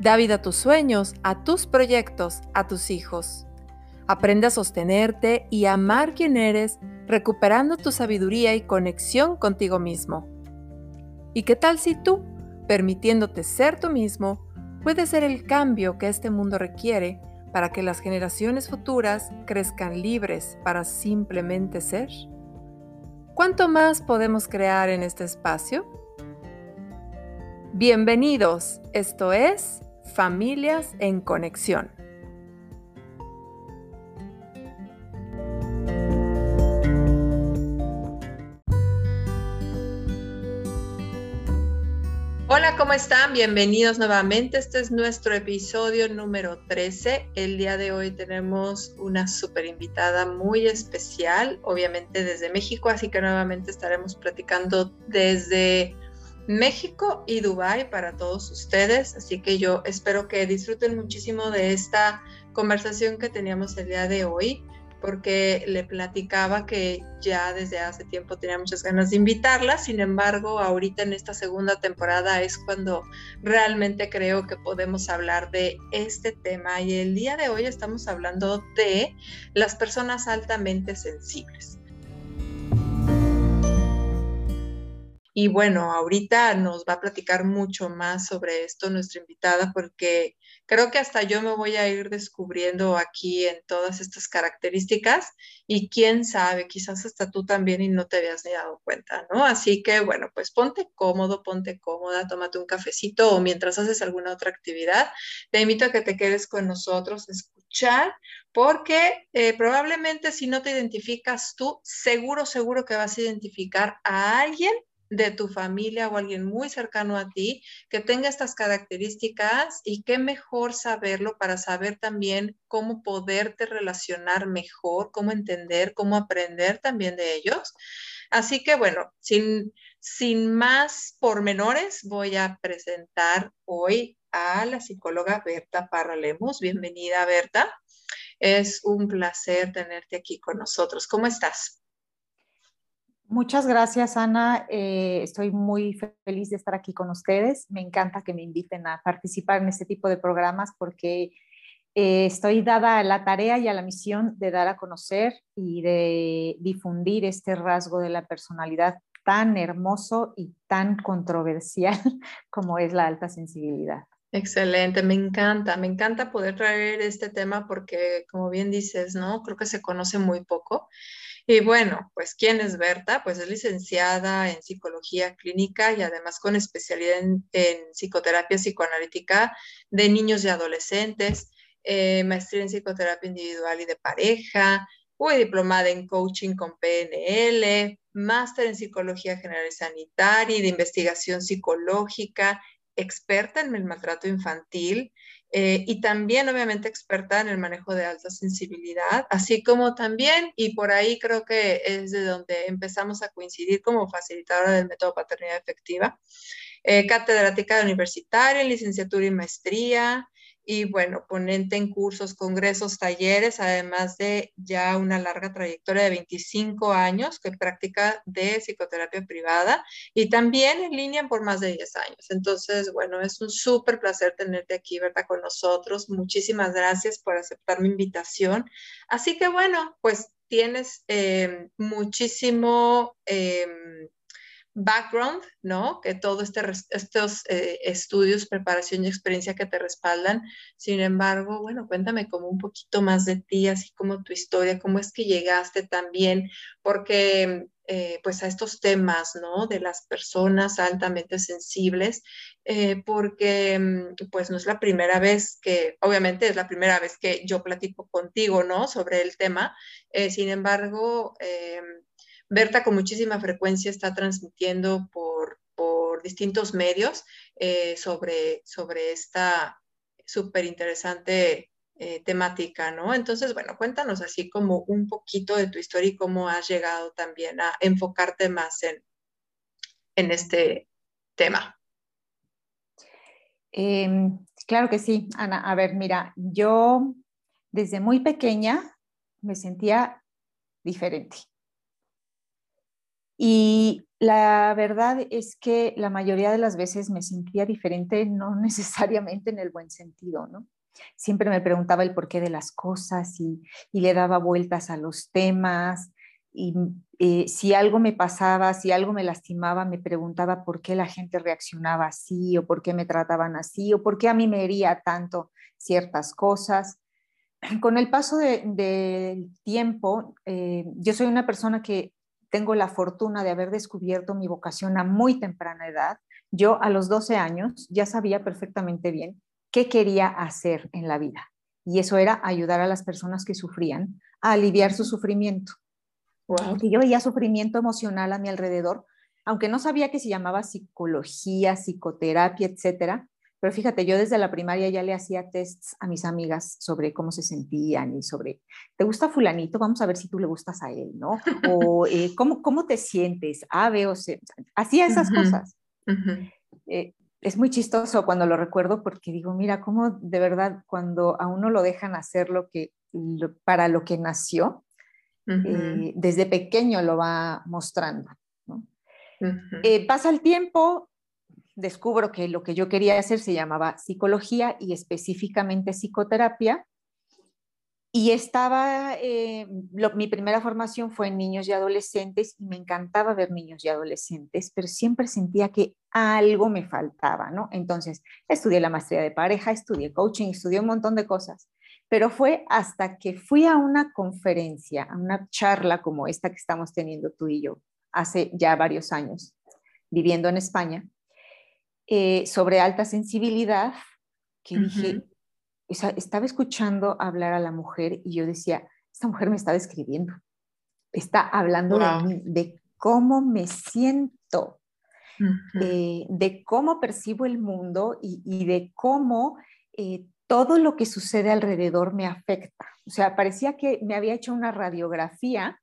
Da vida a tus sueños, a tus proyectos, a tus hijos. Aprende a sostenerte y amar quien eres, recuperando tu sabiduría y conexión contigo mismo. ¿Y qué tal si tú, permitiéndote ser tú mismo, puedes ser el cambio que este mundo requiere para que las generaciones futuras crezcan libres para simplemente ser? ¿Cuánto más podemos crear en este espacio? Bienvenidos, esto es Familias en Conexión. Hola, ¿cómo están? Bienvenidos nuevamente. Este es nuestro episodio número 13. El día de hoy tenemos una super invitada muy especial, obviamente desde México, así que nuevamente estaremos platicando desde México y Dubái para todos ustedes. Así que yo espero que disfruten muchísimo de esta conversación que teníamos el día de hoy, porque le platicaba que ya desde hace tiempo tenía muchas ganas de invitarla. Sin embargo, ahorita en esta segunda temporada es cuando realmente creo que podemos hablar de este tema. Y el día de hoy estamos hablando de las personas altamente sensibles. Y bueno, ahorita nos va a platicar mucho más sobre esto nuestra invitada, porque creo que hasta yo me voy a ir descubriendo aquí en todas estas características y quién sabe, quizás hasta tú también y no te habías ni dado cuenta, ¿no? Así que bueno, pues ponte cómodo, ponte cómoda, tómate un cafecito o mientras haces alguna otra actividad, te invito a que te quedes con nosotros, escuchar, porque eh, probablemente si no te identificas tú, seguro, seguro que vas a identificar a alguien de tu familia o alguien muy cercano a ti que tenga estas características y qué mejor saberlo para saber también cómo poderte relacionar mejor, cómo entender, cómo aprender también de ellos. Así que bueno, sin, sin más pormenores, voy a presentar hoy a la psicóloga Berta Parra Bienvenida, Berta. Es un placer tenerte aquí con nosotros. ¿Cómo estás? Muchas gracias, Ana. Eh, estoy muy feliz de estar aquí con ustedes. Me encanta que me inviten a participar en este tipo de programas porque eh, estoy dada a la tarea y a la misión de dar a conocer y de difundir este rasgo de la personalidad tan hermoso y tan controversial como es la alta sensibilidad. Excelente, me encanta, me encanta poder traer este tema porque, como bien dices, ¿no? Creo que se conoce muy poco y bueno, pues ¿quién es Berta? Pues es licenciada en psicología clínica y además con especialidad en, psicoterapia psicoanalítica de niños y adolescentes, eh, maestría en psicoterapia individual y de pareja, fue diplomada en coaching con PNL, máster en psicología general y sanitaria y de investigación psicológica, experta en el maltrato infantil, eh, y también obviamente experta en el manejo de alta sensibilidad, así como también, y por ahí creo que es de donde empezamos a coincidir como facilitadora del método paternidad efectiva, eh, catedrática universitaria, licenciatura y maestría, y bueno, ponente en cursos, congresos, talleres, además de ya una larga trayectoria de 25 años que práctica de psicoterapia privada y también en línea por más de 10 años. Entonces, bueno, es un súper placer tenerte aquí, ¿verdad? Con nosotros. Muchísimas gracias por aceptar mi invitación. Así que bueno, pues tienes eh, muchísimo... Em, background, ¿no? Que todos este, estos eh, estudios, preparación y experiencia que te respaldan. Sin embargo, bueno, cuéntame como un poquito más de ti, así como tu historia, cómo es que llegaste también, porque eh, pues a estos temas, ¿no? De las personas altamente sensibles, eh, porque mm, pues no es la primera vez que, obviamente es la primera vez que yo platico contigo, ¿no? Sobre el tema. sin embargo, em, Berta con muchísima frecuencia está transmitiendo por, distintos medios eh, sobre, sobre esta súper interesante eh, temática, ¿no? Entonces, bueno, cuéntanos así como un poquito de tu historia y cómo has llegado también a enfocarte más en, en este tema. Em, claro que sí, Ana. A ver, mira, yo desde muy pequeña me sentía diferente. Y la verdad es que la mayoría de las veces me sentía diferente, no necesariamente en el buen sentido, ¿no? Siempre me preguntaba el porqué de las cosas y, le daba vueltas a los temas. Y eh, si algo me pasaba, si algo me lastimaba, me preguntaba por qué la gente reaccionaba así o por qué me trataban así o por qué a mí me hería tanto ciertas cosas. Con el paso del tiempo, eh, yo soy una persona que tengo la fortuna de haber descubierto mi vocación a muy temprana edad. Yo a los 12 años ya sabía perfectamente bien qué quería hacer en la vida. Y eso era ayudar a las personas que sufrían a aliviar su sufrimiento. Porque yo veía sufrimiento emocional a mi alrededor, aunque no sabía que se llamaba psicología, psicoterapia, etcétera. Pero fíjate, yo desde la primaria ya le hacía tests a mis amigas sobre cómo se sentían y sobre, ¿te gusta fulanito? Vamos a ver si tú le gustas a él, ¿no? O eh, ¿cómo, ¿cómo, te sientes? A, B o C. Hacía esas cosas es muy chistoso cuando lo recuerdo porque digo, mira, cómo de verdad cuando a uno lo dejan hacer lo que, para lo que nació, eh, desde pequeño lo va mostrando. Eh, pasa el tiempo, descubro que lo que yo quería hacer se llamaba psicología y específicamente psicoterapia, y estaba, eh, mi primera formación fue en niños y adolescentes y me encantaba ver niños y adolescentes, pero siempre sentía que algo me faltaba, ¿no? Entonces, estudié la maestría de pareja, estudié coaching, estudié un montón de cosas, pero fue hasta que fui a una conferencia, a una charla como esta que estamos teniendo tú y yo, hace ya varios años, viviendo en España, eh, sobre alta sensibilidad, que dije, estaba escuchando hablar a la mujer y yo decía, esta mujer me está describiendo, está hablando de mí, de cómo me siento, eh, de cómo percibo el mundo y, de cómo eh, todo lo que sucede alrededor me afecta. O sea, parecía que me había hecho una radiografía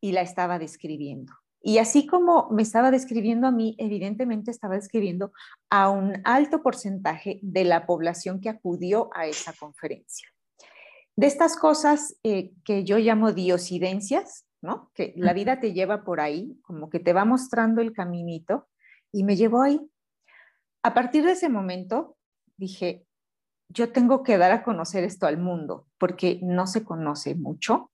y la estaba describiendo. Y así como me estaba describiendo a mí, evidentemente estaba describiendo a un alto porcentaje de la población que acudió a esa conferencia. De estas cosas eh, que yo llamo diosidencias, ¿no? Que la vida te lleva por ahí, como que te va mostrando el caminito y me llevó ahí. A partir de ese momento dije, yo tengo que dar a conocer esto al mundo porque no se conoce mucho.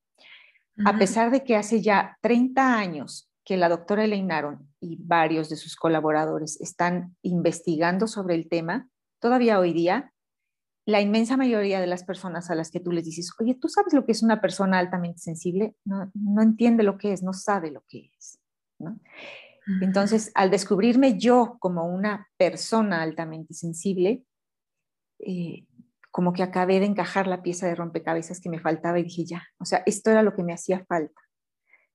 A pesar de que hace ya 30 años que la doctora Elaine Aron y varios de sus colaboradores están investigando sobre el tema, todavía hoy día, la inmensa mayoría de las personas a las que tú les dices, oye, ¿tú sabes lo que es una persona altamente sensible? No, no entiende lo que es, no sabe lo que es. Entonces, al descubrirme yo como una persona altamente sensible, eh, como que acabé de encajar la pieza de rompecabezas que me faltaba y dije, ya, o sea, esto era lo que me hacía falta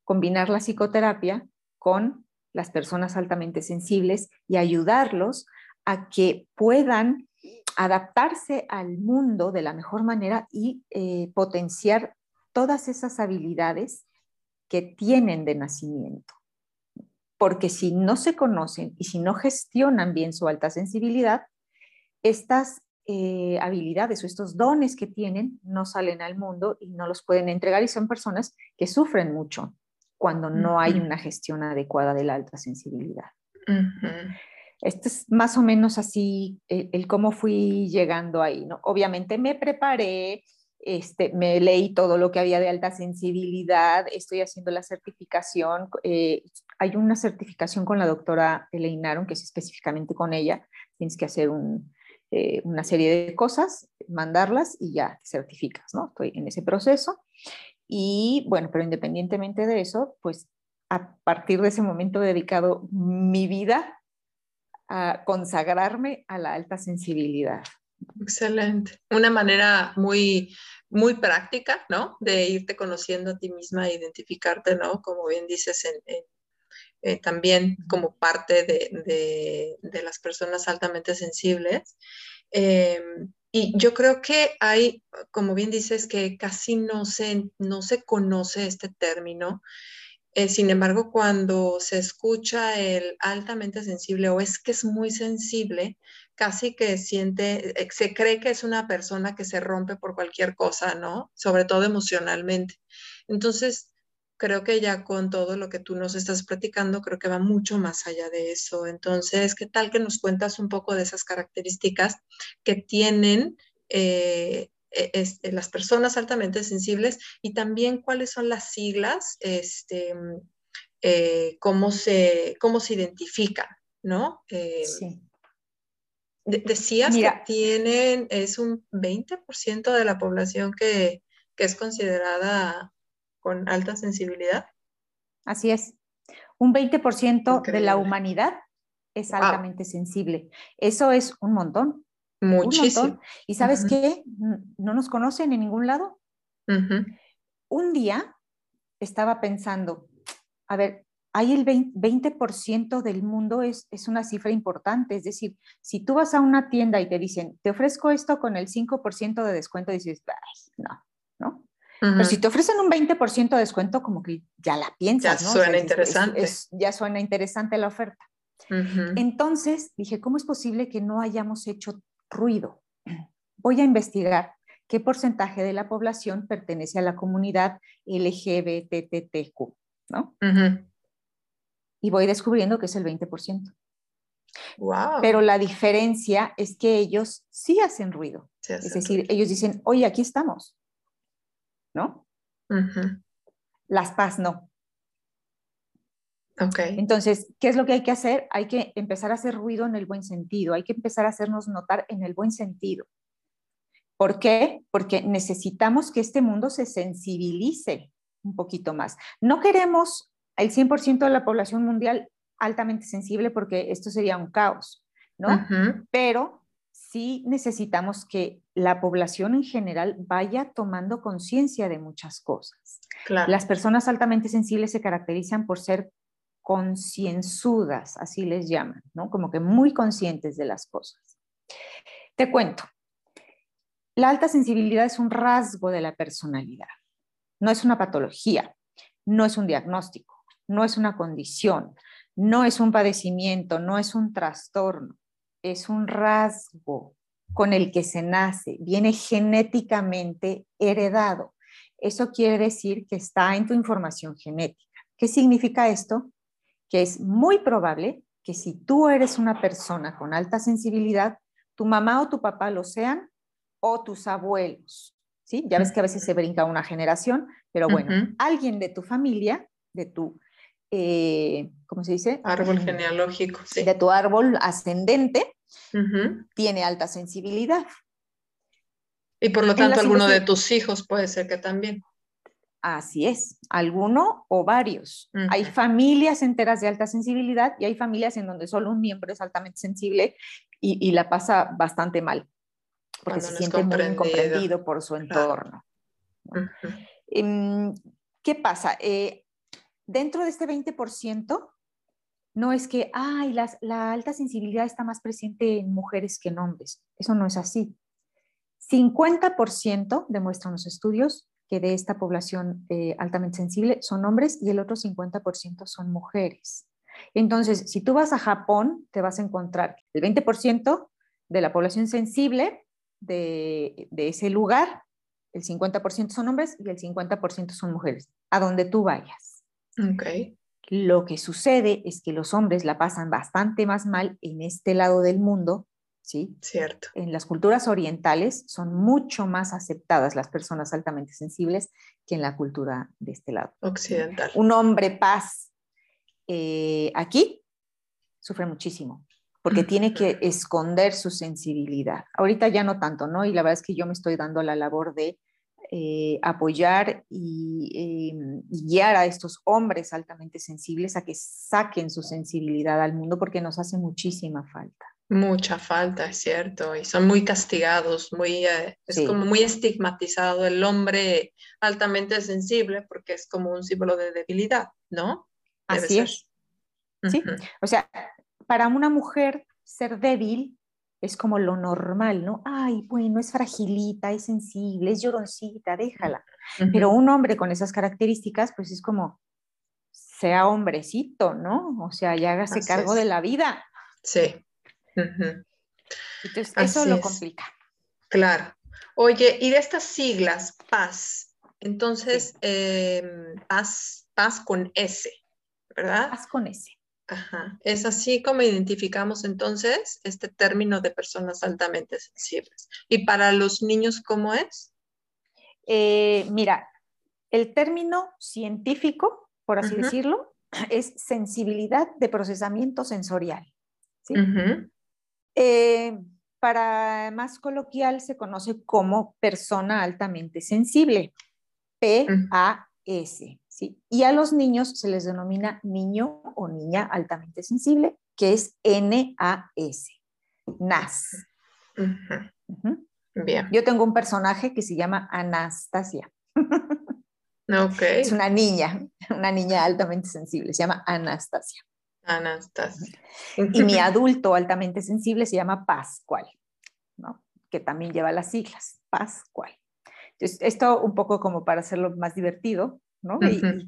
combinar la psicoterapia con las personas altamente sensibles y ayudarlos a que puedan adaptarse al mundo de la mejor manera y eh, potenciar todas esas habilidades que tienen de nacimiento. Porque si no se conocen y si no gestionan bien su alta sensibilidad, estas eh, habilidades o estos dones que tienen no salen al mundo y no los pueden entregar y son personas que sufren mucho cuando no hay una gestión adecuada de la alta sensibilidad. Este es más o menos así el, cómo fui llegando ahí, ¿no? Obviamente me preparé, este, me leí todo lo que había de alta sensibilidad, estoy haciendo la certificación, eh, hay una certificación con la doctora Elaine Aron, que es específicamente con ella, tienes que hacer eh, una serie de cosas, mandarlas y ya te certificas, ¿no? Estoy en ese proceso. Y bueno, pero independientemente de eso, pues a partir de ese momento he dedicado mi vida a consagrarme a la alta sensibilidad. Excelente. Una manera muy, muy práctica, ¿no? De irte conociendo a ti misma, identificarte, ¿no? Como bien dices, en, eh, también como parte de, de, las personas altamente sensibles. Em, y yo creo que hay, como bien dices, que casi no se, no se conoce este término. Eh, sin embargo, cuando se escucha el altamente sensible o es que es muy sensible, casi que siente, eh, se cree que es una persona que se rompe por cualquier cosa, ¿no? Sobre todo emocionalmente. Entonces, creo que ya con todo lo que tú nos estás platicando, creo que va mucho más allá de eso. Entonces, ¿qué tal que nos cuentas un poco de esas características que tienen eh, e, este, las personas altamente sensibles y también cuáles son las siglas, este, eh, cómo, se, cómo se identifican, ¿no? Eh, sí. decías que tienen, es un 20% de la población que, que es considerada con alta sensibilidad. Así es. Un 20% de la humanidad es altamente sensible. Eso es un montón. Muchísimo. ¿Y sabes qué? No nos conocen en ningún lado. Un día estaba pensando, a ver, hay el 20%, del mundo, es, es, una cifra importante. Es decir, si tú vas a una tienda y te dicen, te ofrezco esto con el 5% de descuento, dices, no, ¿no? Pero si te ofrecen un 20% de descuento, como que ya la piensas, ya Suena interesante. ya suena interesante la oferta. Entonces dije, ¿cómo es posible que no hayamos hecho ruido? Voy a investigar qué porcentaje de la población pertenece a la comunidad LGBTTQ, ¿no? Y voy descubriendo que es el 20%. Wow. Pero la diferencia es que ellos sí hacen ruido. es decir, ellos dicen, oye, aquí estamos. ¿No? Las paz no. Ok. Entonces, ¿qué es lo que hay que hacer? Hay que empezar a hacer ruido en el buen sentido, hay que empezar a hacernos notar en el buen sentido. ¿Por qué? Porque necesitamos que este mundo se sensibilice un poquito más. No queremos el 100% de la población mundial altamente sensible porque esto sería un caos, ¿no? Pero sí necesitamos que la población en general vaya tomando conciencia de muchas cosas. Las personas altamente sensibles se caracterizan por ser concienzudas, así les llaman, ¿no? Como que muy conscientes de las cosas. Te cuento, la alta sensibilidad es un rasgo de la personalidad, no es una patología, no es un diagnóstico, no es una condición, no es un padecimiento, no es un trastorno es un rasgo con el que se nace, viene genéticamente heredado. Eso quiere decir que está en tu información genética. ¿Qué significa esto? Que es muy probable que si tú eres una persona con alta sensibilidad, tu mamá o tu papá lo sean o tus abuelos. ¿sí? Ya ves que a veces se brinca una generación, pero bueno, alguien de tu familia, de tu, eh, ¿cómo se dice? Árbol genealógico, sí. De tu árbol ascendente, tiene alta sensibilidad. Y por lo tanto, alguno de tus hijos puede ser que también. Así es, alguno o varios. Hay familias enteras de alta sensibilidad y hay familias en donde solo un miembro es altamente sensible y, la pasa bastante mal, porque se siente muy incomprendido por su entorno. Em, ¿Qué pasa? Eh, dentro de este 20%, no es que, ay, la alta sensibilidad está más presente en mujeres que en hombres. Eso no es así. 50% demuestran los estudios que de esta población eh, altamente sensible son hombres y el otro 50% son mujeres. Entonces, si tú vas a Japón, te vas a encontrar el 20% de la población sensible de, de ese lugar, el 50% son hombres y el 50% son mujeres, a donde tú vayas. Okay. Lo que sucede es que los hombres la pasan bastante más mal en este lado del mundo, ¿sí? Cierto. En las culturas orientales son mucho más aceptadas las personas altamente sensibles que en la cultura de este lado. Occidental. Un hombre paz eh, aquí sufre muchísimo porque tiene que esconder su sensibilidad. Ahorita ya no tanto, ¿no? Y la verdad es que yo me estoy dando la labor de eh, apoyar y, em, y, guiar a estos hombres altamente sensibles a que saquen su sensibilidad al mundo porque nos hace muchísima falta. Mucha falta, es cierto, y son muy castigados, muy, eh, es como muy estigmatizado el hombre altamente sensible porque es como un símbolo de debilidad, ¿no? Así es. Sí, o sea, para una mujer ser débil es como lo normal, ¿no? Ay, bueno, es fragilita, es sensible, es lloroncita, déjala. Pero un hombre con esas características, pues es como, sea hombrecito, ¿no? O sea, ya hágase cargo de la vida. Sí. Entonces, eso lo complica. Claro. Oye, y de estas siglas, paz, entonces, em, paz, paz con S, ¿verdad? Paz con S. Ajá. Es así como identificamos entonces este término de personas altamente sensibles. ¿Y para los niños cómo es? Eh, mira, el término científico, por así decirlo, es sensibilidad de procesamiento sensorial. Eh, para más coloquial se conoce como persona altamente sensible, P-A-S. ¿Sí? Y a los niños se les denomina niño o niña altamente sensible, que es N-A-S, NAS. Bien. Yo tengo un personaje que se llama Anastasia. Okay. Es una niña, una niña altamente sensible, se llama Anastasia. Anastasia. Y mi adulto altamente sensible se llama Pascual, ¿no? que también lleva las siglas, Pascual. Entonces, esto un poco como para hacerlo más divertido, ¿no?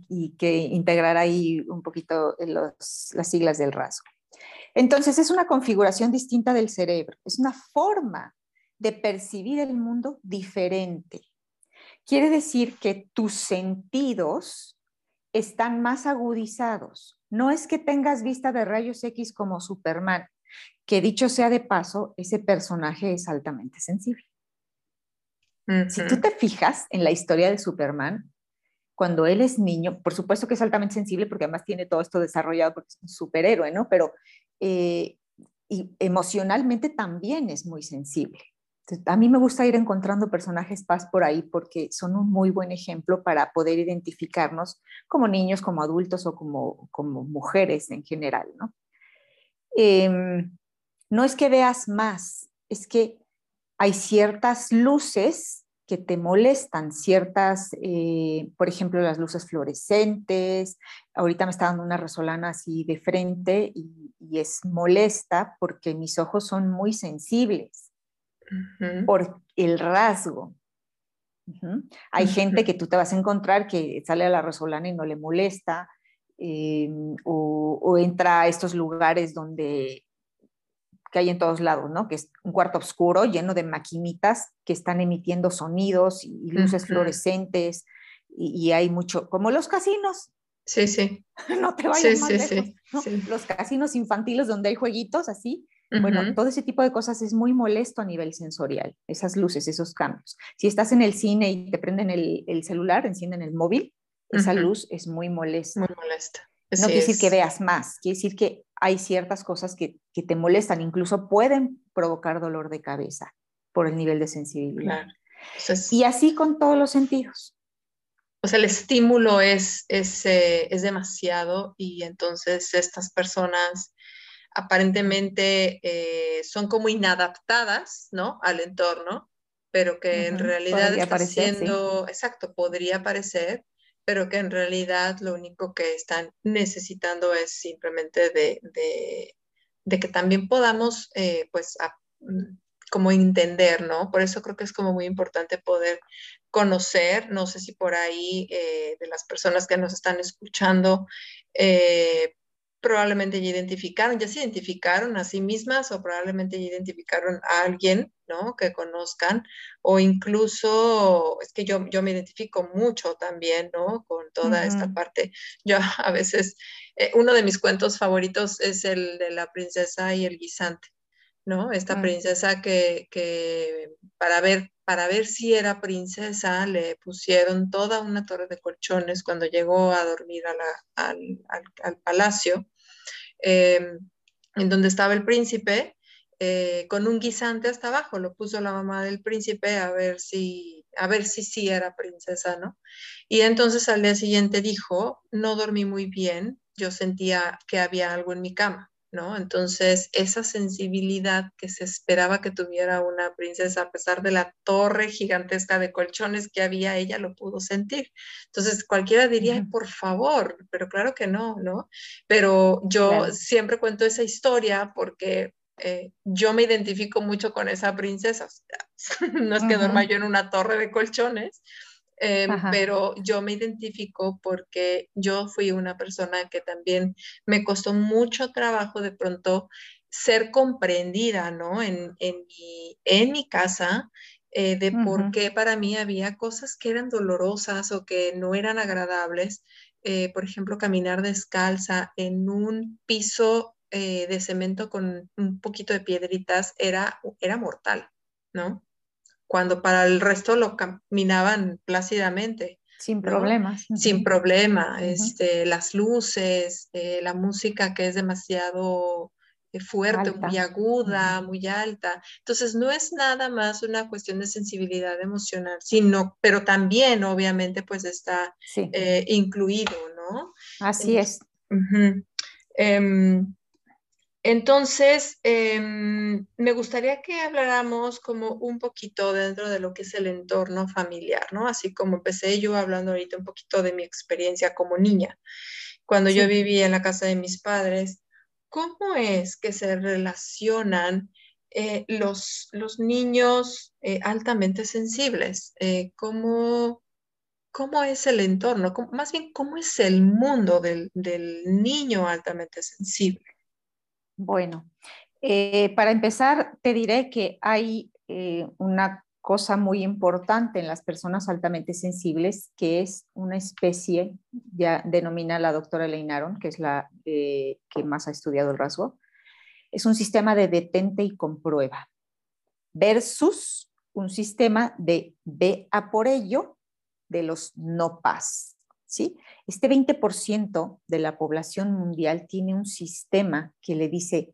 y, que integrar ahí un poquito los, las siglas del rasgo. Entonces, es una configuración distinta del cerebro, es una forma de percibir el mundo diferente. Quiere decir que tus sentidos están más agudizados. No es que tengas vista de rayos X como Superman, que dicho sea de paso, ese personaje es altamente sensible. Si tú te fijas en la historia de Superman, cuando él es niño, por supuesto que es altamente sensible porque además tiene todo esto desarrollado porque es un superhéroe, ¿no? Pero eh, emocionalmente también es muy sensible. a mí me gusta ir encontrando personajes paz por ahí porque son un muy buen ejemplo para poder identificarnos como niños, como adultos o como, como mujeres en general, ¿no? Em, no es que veas más, es que hay ciertas luces que te molestan, ciertas, eh, por ejemplo, las luces fluorescentes. Ahorita me está dando una resolana así de frente y, es molesta porque mis ojos son muy sensibles por el rasgo. Hay gente que tú te vas a encontrar que sale a la resolana y no le molesta, eh, o, o, entra a estos lugares donde que hay en todos lados, ¿no? Que es un cuarto oscuro lleno de maquinitas que están emitiendo sonidos y, luces fluorescentes y, hay mucho, como los casinos. Sí, sí. no te vayas más lejos. Los casinos infantiles donde hay jueguitos así. Bueno, todo ese tipo de cosas es muy molesto a nivel sensorial, esas luces, esos cambios. Si estás en el cine y te prenden el, el celular, encienden el móvil, esa luz es muy molesta. Muy molesta. no quiere decir que veas más, quiere decir que hay ciertas cosas que, te molestan, incluso pueden provocar dolor de cabeza por el nivel de sensibilidad. y así con todos los sentidos. O sea, el estímulo es, es, eh, es demasiado y entonces estas personas aparentemente eh, son como inadaptadas, ¿no? Al entorno, pero que en realidad está siendo, exacto, podría parecer, pero que en realidad lo único que están necesitando es simplemente de, que también podamos, eh, pues, mm, como entender, ¿no? Por eso creo que es como muy importante poder conocer, no sé si por ahí eh, de las personas que nos están escuchando, eh, probablemente ya identificaron, ya se identificaron a sí mismas o probablemente ya identificaron a alguien, ¿no? Que conozcan o incluso, es que yo, yo me identifico mucho también, ¿no? Con toda esta parte. Yo a veces, eh, uno de mis cuentos favoritos es el de la princesa y el guisante, ¿no? Esta princesa que, que para ver para ver si era princesa, le pusieron toda una torre de colchones cuando llegó a dormir al, palacio, em, en donde estaba el príncipe, eh, con un guisante hasta abajo, lo puso la mamá del príncipe a ver si, a ver si sí era princesa, ¿no? Y entonces al día siguiente dijo, no dormí muy bien, yo sentía que había algo en mi cama. ¿No? Entonces, esa sensibilidad que se esperaba que tuviera una princesa, a pesar de la torre gigantesca de colchones que había, ella lo pudo sentir. Entonces, cualquiera diría, por favor, pero claro que no, ¿no? Pero yo siempre cuento esa historia porque eh, yo me identifico mucho con esa princesa. no es que duerma yo en una torre de colchones, em, pero yo me identifico porque yo fui una persona que también me costó mucho trabajo de pronto ser comprendida, ¿no? En, en, mi, casa, eh, de por qué para mí había cosas que eran dolorosas o que no eran agradables. Eh, por ejemplo, caminar descalza en un piso eh, de cemento con un poquito de piedritas era, era mortal, ¿no? Cuando para el resto lo caminaban plácidamente. Sin problemas. Sin problema. este, las luces, eh, la música que es demasiado eh, fuerte, muy aguda, muy alta. Entonces, no es nada más una cuestión de sensibilidad emocional, sino, pero también, obviamente, pues está incluido, ¿no? Así es. Entonces, em, me gustaría que habláramos como un poquito dentro de lo que es el entorno familiar, ¿no? Así como empecé yo hablando ahorita un poquito de mi experiencia como niña. Cuando yo vivía en la casa de mis padres, ¿cómo es que se relacionan eh, los, los, niños eh, altamente sensibles? Eh, ¿cómo, ¿Cómo es el entorno? más bien, ¿cómo es el mundo del, del niño altamente sensible? Bueno, eh, para empezar, te diré que hay eh, una cosa muy importante en las personas altamente sensibles, que es una especie, ya denomina la doctora Leinaron, que es la que más ha estudiado el rasgo, es un sistema de detente y comprueba, versus un sistema de ve a por ello de los no pas. ¿Sí? Este 20% de la población mundial tiene un sistema que le dice,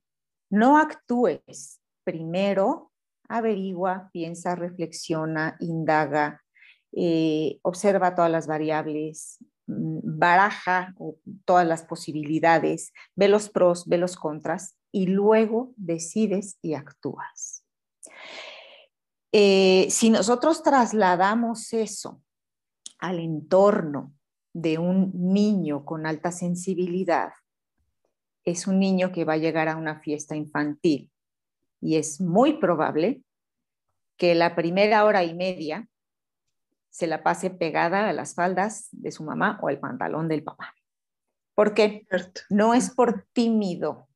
no actúes, primero averigua, piensa, reflexiona, indaga, eh, observa todas las variables, mm, baraja todas las posibilidades, ve los pros, ve los contras y luego decides y actúas. Eh, si nosotros trasladamos eso al entorno de un niño con alta sensibilidad es un niño que va a llegar a una fiesta infantil y es muy probable que la primera hora y media se la pase pegada a las faldas de su mamá o el pantalón del papá. ¿Por qué? No es por tímido.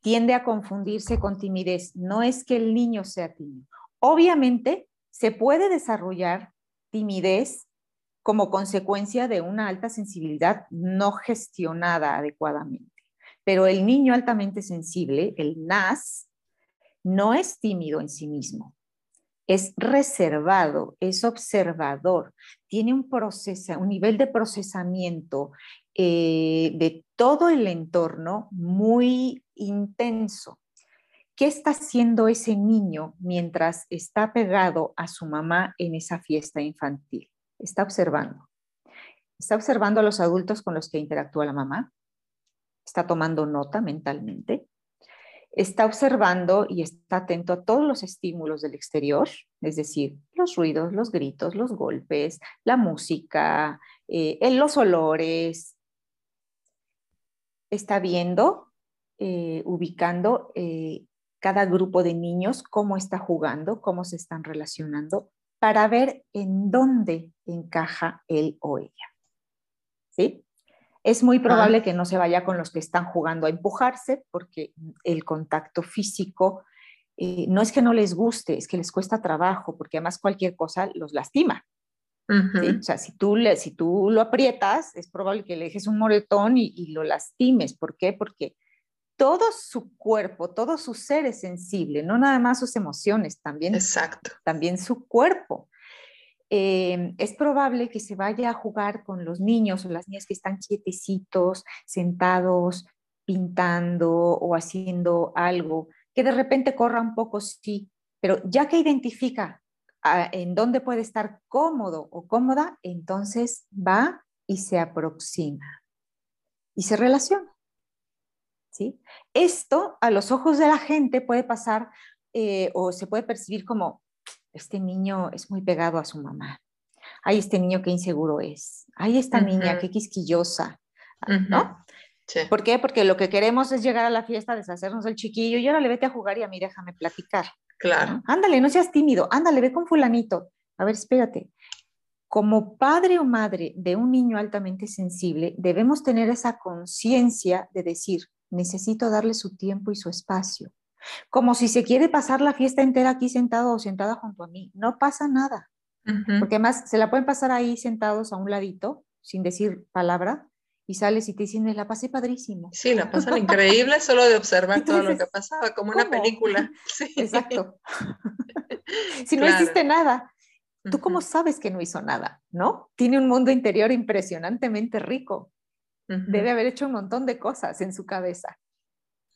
Tiende a confundirse con timidez. No es que el niño sea tímido. Obviamente se puede desarrollar timidez como consecuencia de una alta sensibilidad no gestionada adecuadamente. Pero el niño altamente sensible, el NAS, no es tímido en sí mismo, es reservado, es observador, tiene un proceso, un nivel de procesamiento eh, de todo el entorno muy intenso. ¿Qué está haciendo ese niño mientras está pegado a su mamá en esa fiesta infantil? Está observando. Está observando a los adultos con los que interactúa la mamá, está tomando nota mentalmente, está observando y está atento a todos los estímulos del exterior, es decir, los ruidos, los gritos, los golpes, la música, eh, los olores. Está viendo, eh, ubicando eh, cada grupo de niños, cómo está jugando, cómo se están relacionando, para ver en dónde encaja él o ella. ¿Sí? Es muy probable que no se vaya con los que están jugando a empujarse porque el contacto físico eh, no es que no les guste, es que les cuesta trabajo porque además cualquier cosa los lastima. O sea, si tú, le, si tú lo aprietas, es probable que le dejes un moretón y, y lo lastimes. ¿Por qué? Porque todo su cuerpo, todo su ser es sensible, no nada más sus emociones, también, Exacto. también su cuerpo. Eh, es probable que se vaya a jugar con los niños o las niñas que están quietecitos, sentados, pintando o haciendo algo, que de repente corra un poco, sí, pero ya que identifica ah, en dónde puede estar cómodo o cómoda, entonces va y se aproxima y se relaciona. Esto a los ojos de la gente puede pasar eh, o se puede percibir como, este niño es muy pegado a su mamá. Ay, este niño qué inseguro es. Ay, esta niña qué quisquillosa, ¿no? ¿Por qué? Porque lo que queremos es llegar a la fiesta, deshacernos del chiquillo y ahora le vete a jugar y a mí déjame platicar. Claro. Ándale, no seas tímido, ándale, ve con fulanito. A ver, espérate. Como padre o madre de un niño altamente sensible, debemos tener esa conciencia de decir, necesito darle su tiempo y su espacio. Como si se quiere pasar la fiesta entera aquí sentado o sentada junto a mí. No pasa nada. Porque además se la pueden pasar ahí sentados a un ladito, sin decir palabra, y sales y te dicen, la pasé padrísimo. Sí, la pasan increíble solo de observar todo lo que pasaba, como una película. Exacto. si no hiciste nada, ¿tú cómo sabes que no hizo nada? ¿No? Tiene un mundo interior impresionantemente rico. Debe haber hecho un montón de cosas en su cabeza.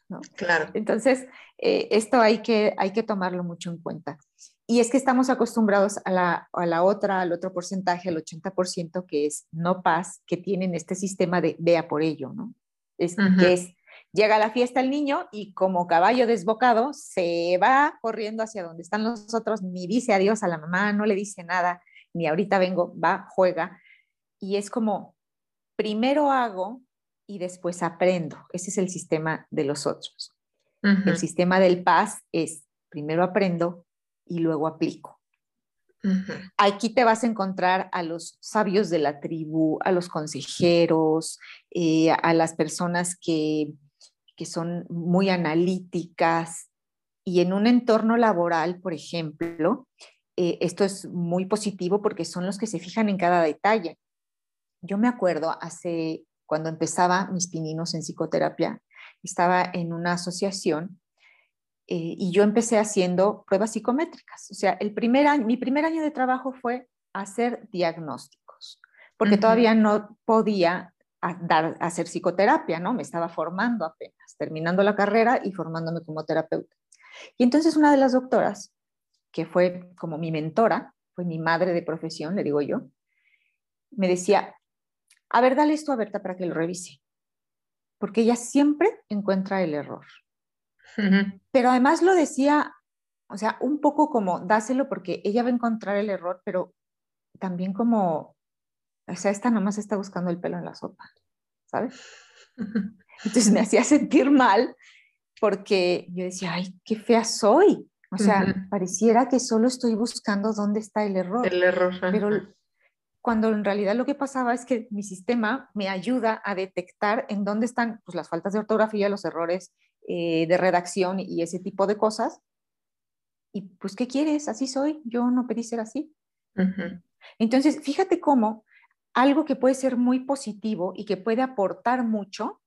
¿no? Claro. Entonces, eh, esto hay que, hay que tomarlo mucho en cuenta. Y es que estamos acostumbrados a la, a la otra, al otro porcentaje, al 80%, que es no paz, que tienen este sistema de vea por ello, ¿no? Es, que es, llega a la fiesta el niño y como caballo desbocado se va corriendo hacia donde están los otros, ni dice adiós a la mamá, no le dice nada, ni ahorita vengo, va, juega. Y es como, primero hago y después aprendo. Ese es el sistema de los otros. El sistema del paz es, primero aprendo, y luego aplico. Aquí te vas a encontrar a los sabios de la tribu, a los consejeros, eh, a las personas que, que son muy analíticas y en un entorno laboral, por ejemplo, eh, esto es muy positivo porque son los que se fijan en cada detalle. Yo me acuerdo hace, cuando empezaba mis pininos en psicoterapia, estaba en una asociación eh, y yo empecé haciendo pruebas psicométricas. O sea, el primer año, mi primer año de trabajo fue hacer diagnósticos, porque todavía no podía dar, hacer psicoterapia, ¿no? Me estaba formando apenas, terminando la carrera y formándome como terapeuta. Y entonces una de las doctoras, que fue como mi mentora, fue mi madre de profesión, le digo yo, me decía, a ver, dale esto a Berta para que lo revise, porque ella siempre encuentra el error. Pero además lo decía, o sea, un poco como dáselo porque ella va a encontrar el error, pero también como, o sea, esta nomás está buscando el pelo en la sopa, ¿sabes? Entonces me hacía sentir mal porque yo decía, ay, qué fea soy. O sea, pareciera que solo estoy buscando dónde está el error. El error. Pero cuando en realidad lo que pasaba es que mi sistema me ayuda a detectar en dónde están pues, las faltas de ortografía, los errores eh, de redacción y ese tipo de cosas. Y pues, ¿qué quieres? Así soy, yo no pedí ser así. Entonces, fíjate cómo algo que puede ser muy positivo y que puede aportar mucho,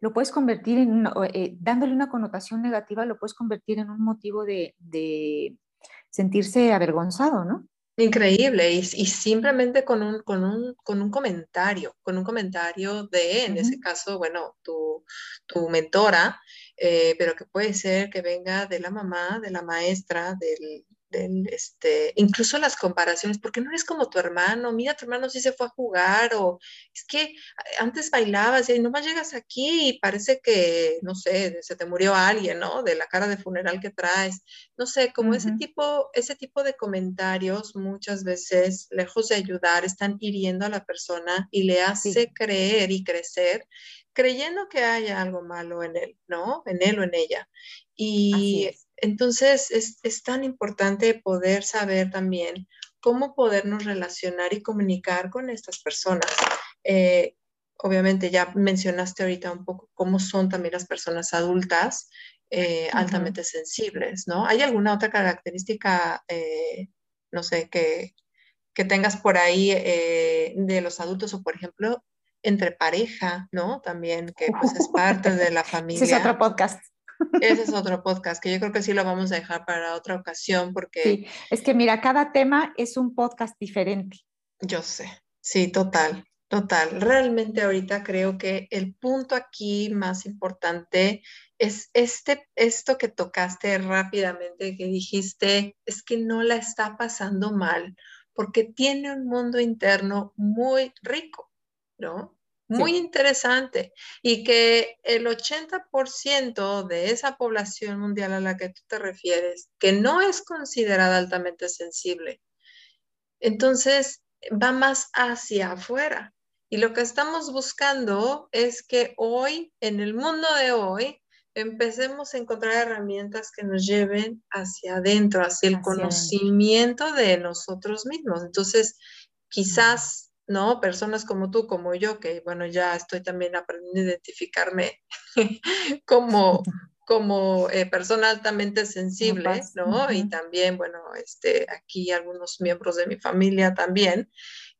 lo puedes convertir en, eh, dándole una connotación negativa, lo puedes convertir en un motivo de, de sentirse avergonzado, ¿no? Increíble, y, simplemente con un, con, un, con un comentario, con un comentario de, en ese caso, bueno, tu, tu mentora, eh, pero que puede ser que venga de la mamá, de la maestra, del, este, incluso las comparaciones, porque no eres como tu hermano, mira, tu hermano sí se fue a jugar, o es que antes bailabas y nomás llegas aquí y parece que, no sé, se te murió alguien, ¿no? De la cara de funeral que traes, no sé, como ese tipo, ese tipo de comentarios muchas veces, lejos de ayudar, están hiriendo a la persona y le hace creer y crecer creyendo que haya algo malo en él, ¿no? En él o en ella. Y entonces es, tan importante poder saber también cómo podernos relacionar y comunicar con estas personas. Eh, obviamente ya mencionaste ahorita un poco cómo son también las personas adultas eh, altamente sensibles, ¿no? ¿Hay alguna otra característica, eh, no sé, que, que, tengas por ahí de los adultos o, por ejemplo, entre pareja, ¿no? También, que pues es parte de la familia. Ese es otro podcast. Ese es otro podcast que yo creo que sí lo vamos a dejar para otra ocasión porque... Sí, es que mira, cada tema es un podcast diferente. Yo sé, sí, total, total. Realmente ahorita creo que el punto aquí más importante es este, esto que tocaste rápidamente, que dijiste, es que no la está pasando mal porque tiene un mundo interno muy rico, ¿no? Muy interesante y que el 80% de esa población mundial a la que tú te refieres, que no es considerada altamente sensible, entonces va más hacia afuera. Y lo que estamos buscando es que hoy, en el mundo de hoy, empecemos a encontrar herramientas que nos lleven hacia adentro, hacia el conocimiento de nosotros mismos. Entonces, quizás, ¿no? Personas como tú, como yo, que bueno, ya estoy también aprendiendo a identificarme como, como eh, persona altamente sensible, ¿no? Y también, bueno, este, aquí algunos miembros de mi familia también.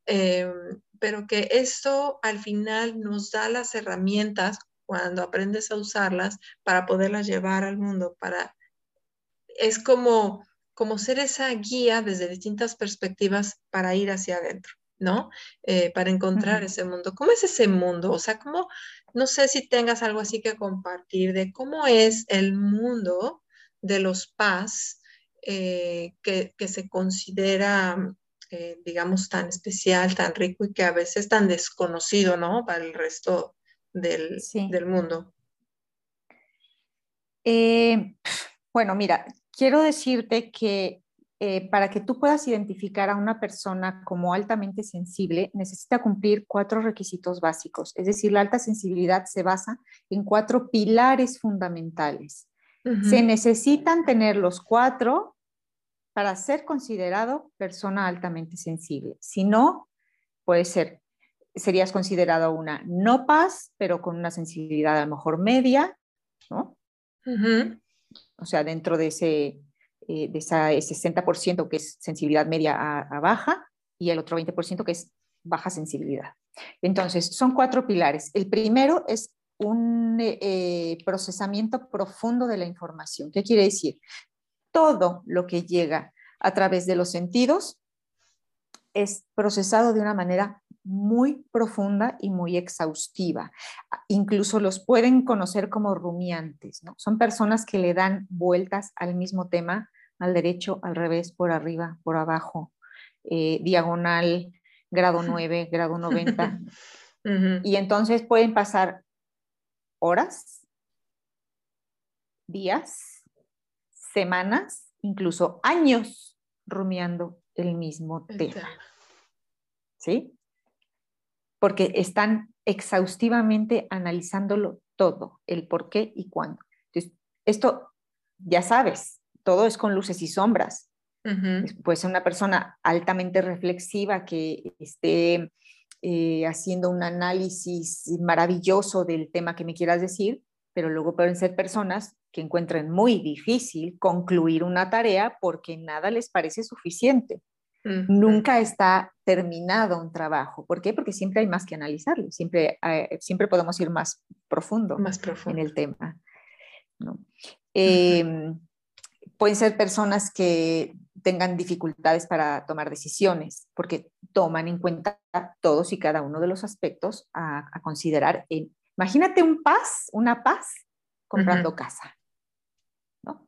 Em, pero que esto al final nos da las herramientas cuando aprendes a usarlas para poderlas llevar al mundo, para es como como ser esa guía desde distintas perspectivas para ir hacia adentro, ¿no? Eh, para encontrar ese mundo. ¿Cómo es ese mundo? O sea, ¿cómo, no sé si tengas algo así que compartir de cómo es el mundo de los paz eh, que, se considera, eh, digamos, tan especial, tan rico y que a veces es tan desconocido, ¿no? Para el resto del, del mundo. bueno, mira, quiero decirte que eh, para que tú puedas identificar a una persona como altamente sensible, necesita cumplir cuatro requisitos básicos. Es decir, la alta sensibilidad se basa en cuatro pilares fundamentales. Se necesitan tener los cuatro para ser considerado persona altamente sensible. Si no, puede ser, serías considerado una no paz, pero con una sensibilidad a lo mejor media, ¿no? o sea, dentro de ese, eh, de esa, 60% que es sensibilidad media a, baja y el otro 20% que es baja sensibilidad. Entonces, son cuatro pilares. El primero es un eh, procesamiento profundo de la información. ¿Qué quiere decir? Todo lo que llega a través de los sentidos es procesado de una manera muy profunda y muy exhaustiva. Incluso los pueden conocer como rumiantes, ¿no? Son personas que le dan vueltas al mismo tema, al derecho, al revés, por arriba, por abajo, eh, diagonal, grado 9, grado 90. Y entonces pueden pasar horas, días, semanas, incluso años rumiando el mismo tema. ¿Sí? porque están exhaustivamente analizándolo todo, el por qué y cuándo. Entonces, esto ya sabes, todo es con luces y sombras. Puede ser una persona altamente reflexiva que esté eh, haciendo un análisis maravilloso del tema que me quieras decir, pero luego pueden ser personas que encuentren muy difícil concluir una tarea porque nada les parece suficiente. Nunca está terminado un trabajo. ¿Por qué? Porque siempre hay más que analizarlo, siempre, siempre podemos ir más profundo, más profundo. en el tema. Em, pueden ser personas que tengan dificultades para tomar decisiones, porque toman en cuenta todos y cada uno de los aspectos a, considerar. imagínate un paz, una paz comprando casa.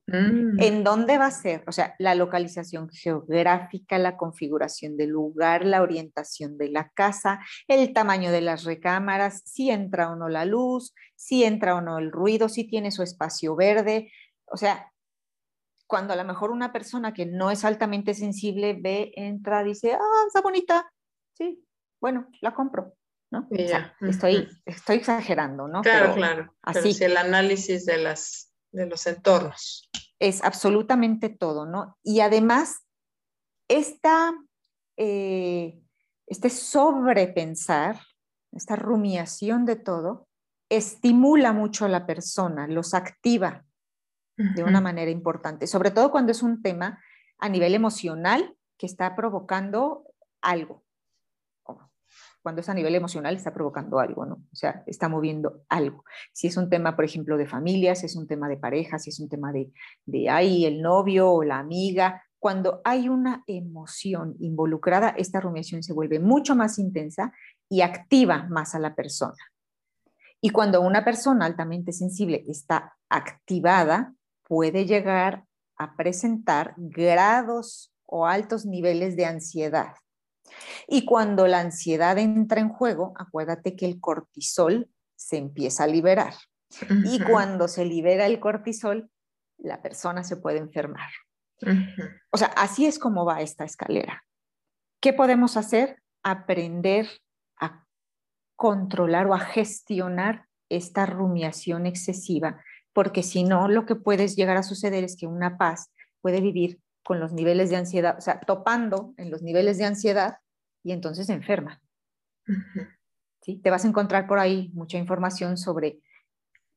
Mm. ¿En dónde va a ser? O sea, la localización geográfica, la configuración del lugar, la orientación de la casa, el tamaño de las recámaras, si entra o no la luz, si entra o no el ruido, si tiene su espacio verde. O sea, cuando a lo mejor una persona que no es altamente sensible ve, entra, dice, ah, está bonita, sí, bueno, la compro. ¿no? estoy, estoy exagerando, ¿no? Claro, claro. Así. Pero el análisis de las de los entornos. Es absolutamente todo, ¿no? Y además, esta, eh, este sobrepensar, esta rumiación de todo, estimula mucho a la persona, los activa de una manera importante, sobre todo cuando es un tema a nivel emocional que está provocando algo cuando es a nivel emocional está provocando algo, ¿no? O sea, está moviendo algo. Si es un tema, por ejemplo, de familias, si es un tema de pareja, si es un tema de, de ahí el novio o la amiga, cuando hay una emoción involucrada, esta rumiación se vuelve mucho más intensa y activa más a la persona. Y cuando una persona altamente sensible está activada, puede llegar a presentar grados o altos niveles de ansiedad. Y cuando la ansiedad entra en juego, acuérdate que el cortisol se empieza a liberar. Y cuando se libera el cortisol, la persona se puede enfermar. O sea, así es como va esta escalera. ¿Qué podemos hacer? Aprender a controlar o a gestionar esta rumiación excesiva, porque si no, lo que puede llegar a suceder es que una paz puede vivir con los niveles de ansiedad, o sea, topando en los niveles de ansiedad y entonces enferma. ¿Sí? Te vas a encontrar por ahí mucha información sobre,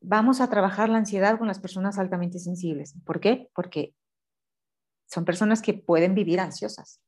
vamos a trabajar la ansiedad con las personas altamente sensibles. ¿Por qué? Porque son personas que pueden vivir ansiosas.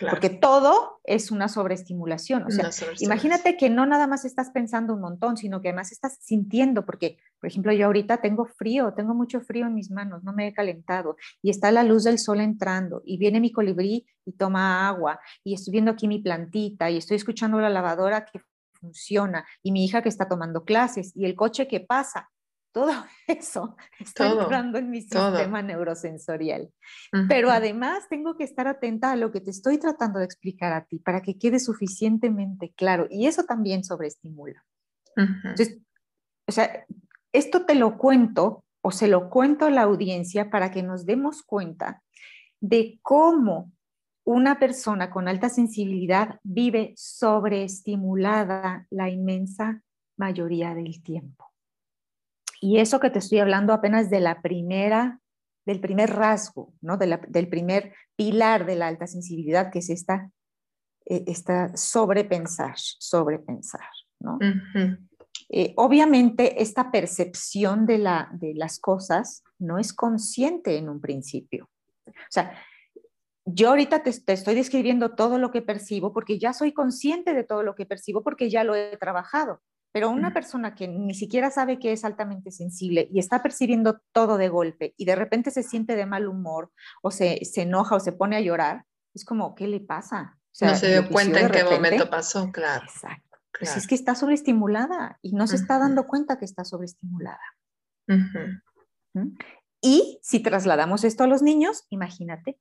Porque todo es una sobreestimulación. O sea, imagínate que no nada más estás pensando un montón, sino que además estás sintiendo, porque, por ejemplo, yo ahorita tengo frío, tengo mucho frío en mis manos, no me he calentado, y está la luz del sol entrando, y viene mi colibrí y toma agua, y estoy viendo aquí mi plantita, y estoy escuchando la lavadora que funciona, y mi hija que está tomando clases, y el coche que pasa todo eso está entrando en mi sistema neurosensorial. Pero además tengo que estar atenta a lo que te estoy tratando de explicar a ti para que quede suficientemente claro. Y eso también sobreestimula. Entonces, o sea, esto te lo cuento o se lo cuento a la audiencia para que nos demos cuenta de cómo una persona con alta sensibilidad vive sobreestimulada la inmensa mayoría del tiempo. Y eso que te estoy hablando apenas de la primera, del primer rasgo, ¿no? del primer pilar de la alta sensibilidad, que es esta, eh, esta sobrepensar, sobrepensar, ¿no? Eh, obviamente, esta percepción de, la, de las cosas no es consciente en un principio. O sea, yo ahorita te, te, estoy describiendo todo lo que percibo porque ya soy consciente de todo lo que percibo porque ya lo he trabajado. Pero una persona que ni siquiera sabe que es altamente sensible y está percibiendo todo de golpe y de repente se siente de mal humor o se, enoja o se pone a llorar, es como, ¿qué le pasa? no se dio cuenta en qué momento pasó, claro. Exacto. Pues es que está sobreestimulada y no se está dando cuenta que está sobreestimulada. Y si trasladamos esto a los niños, imagínate,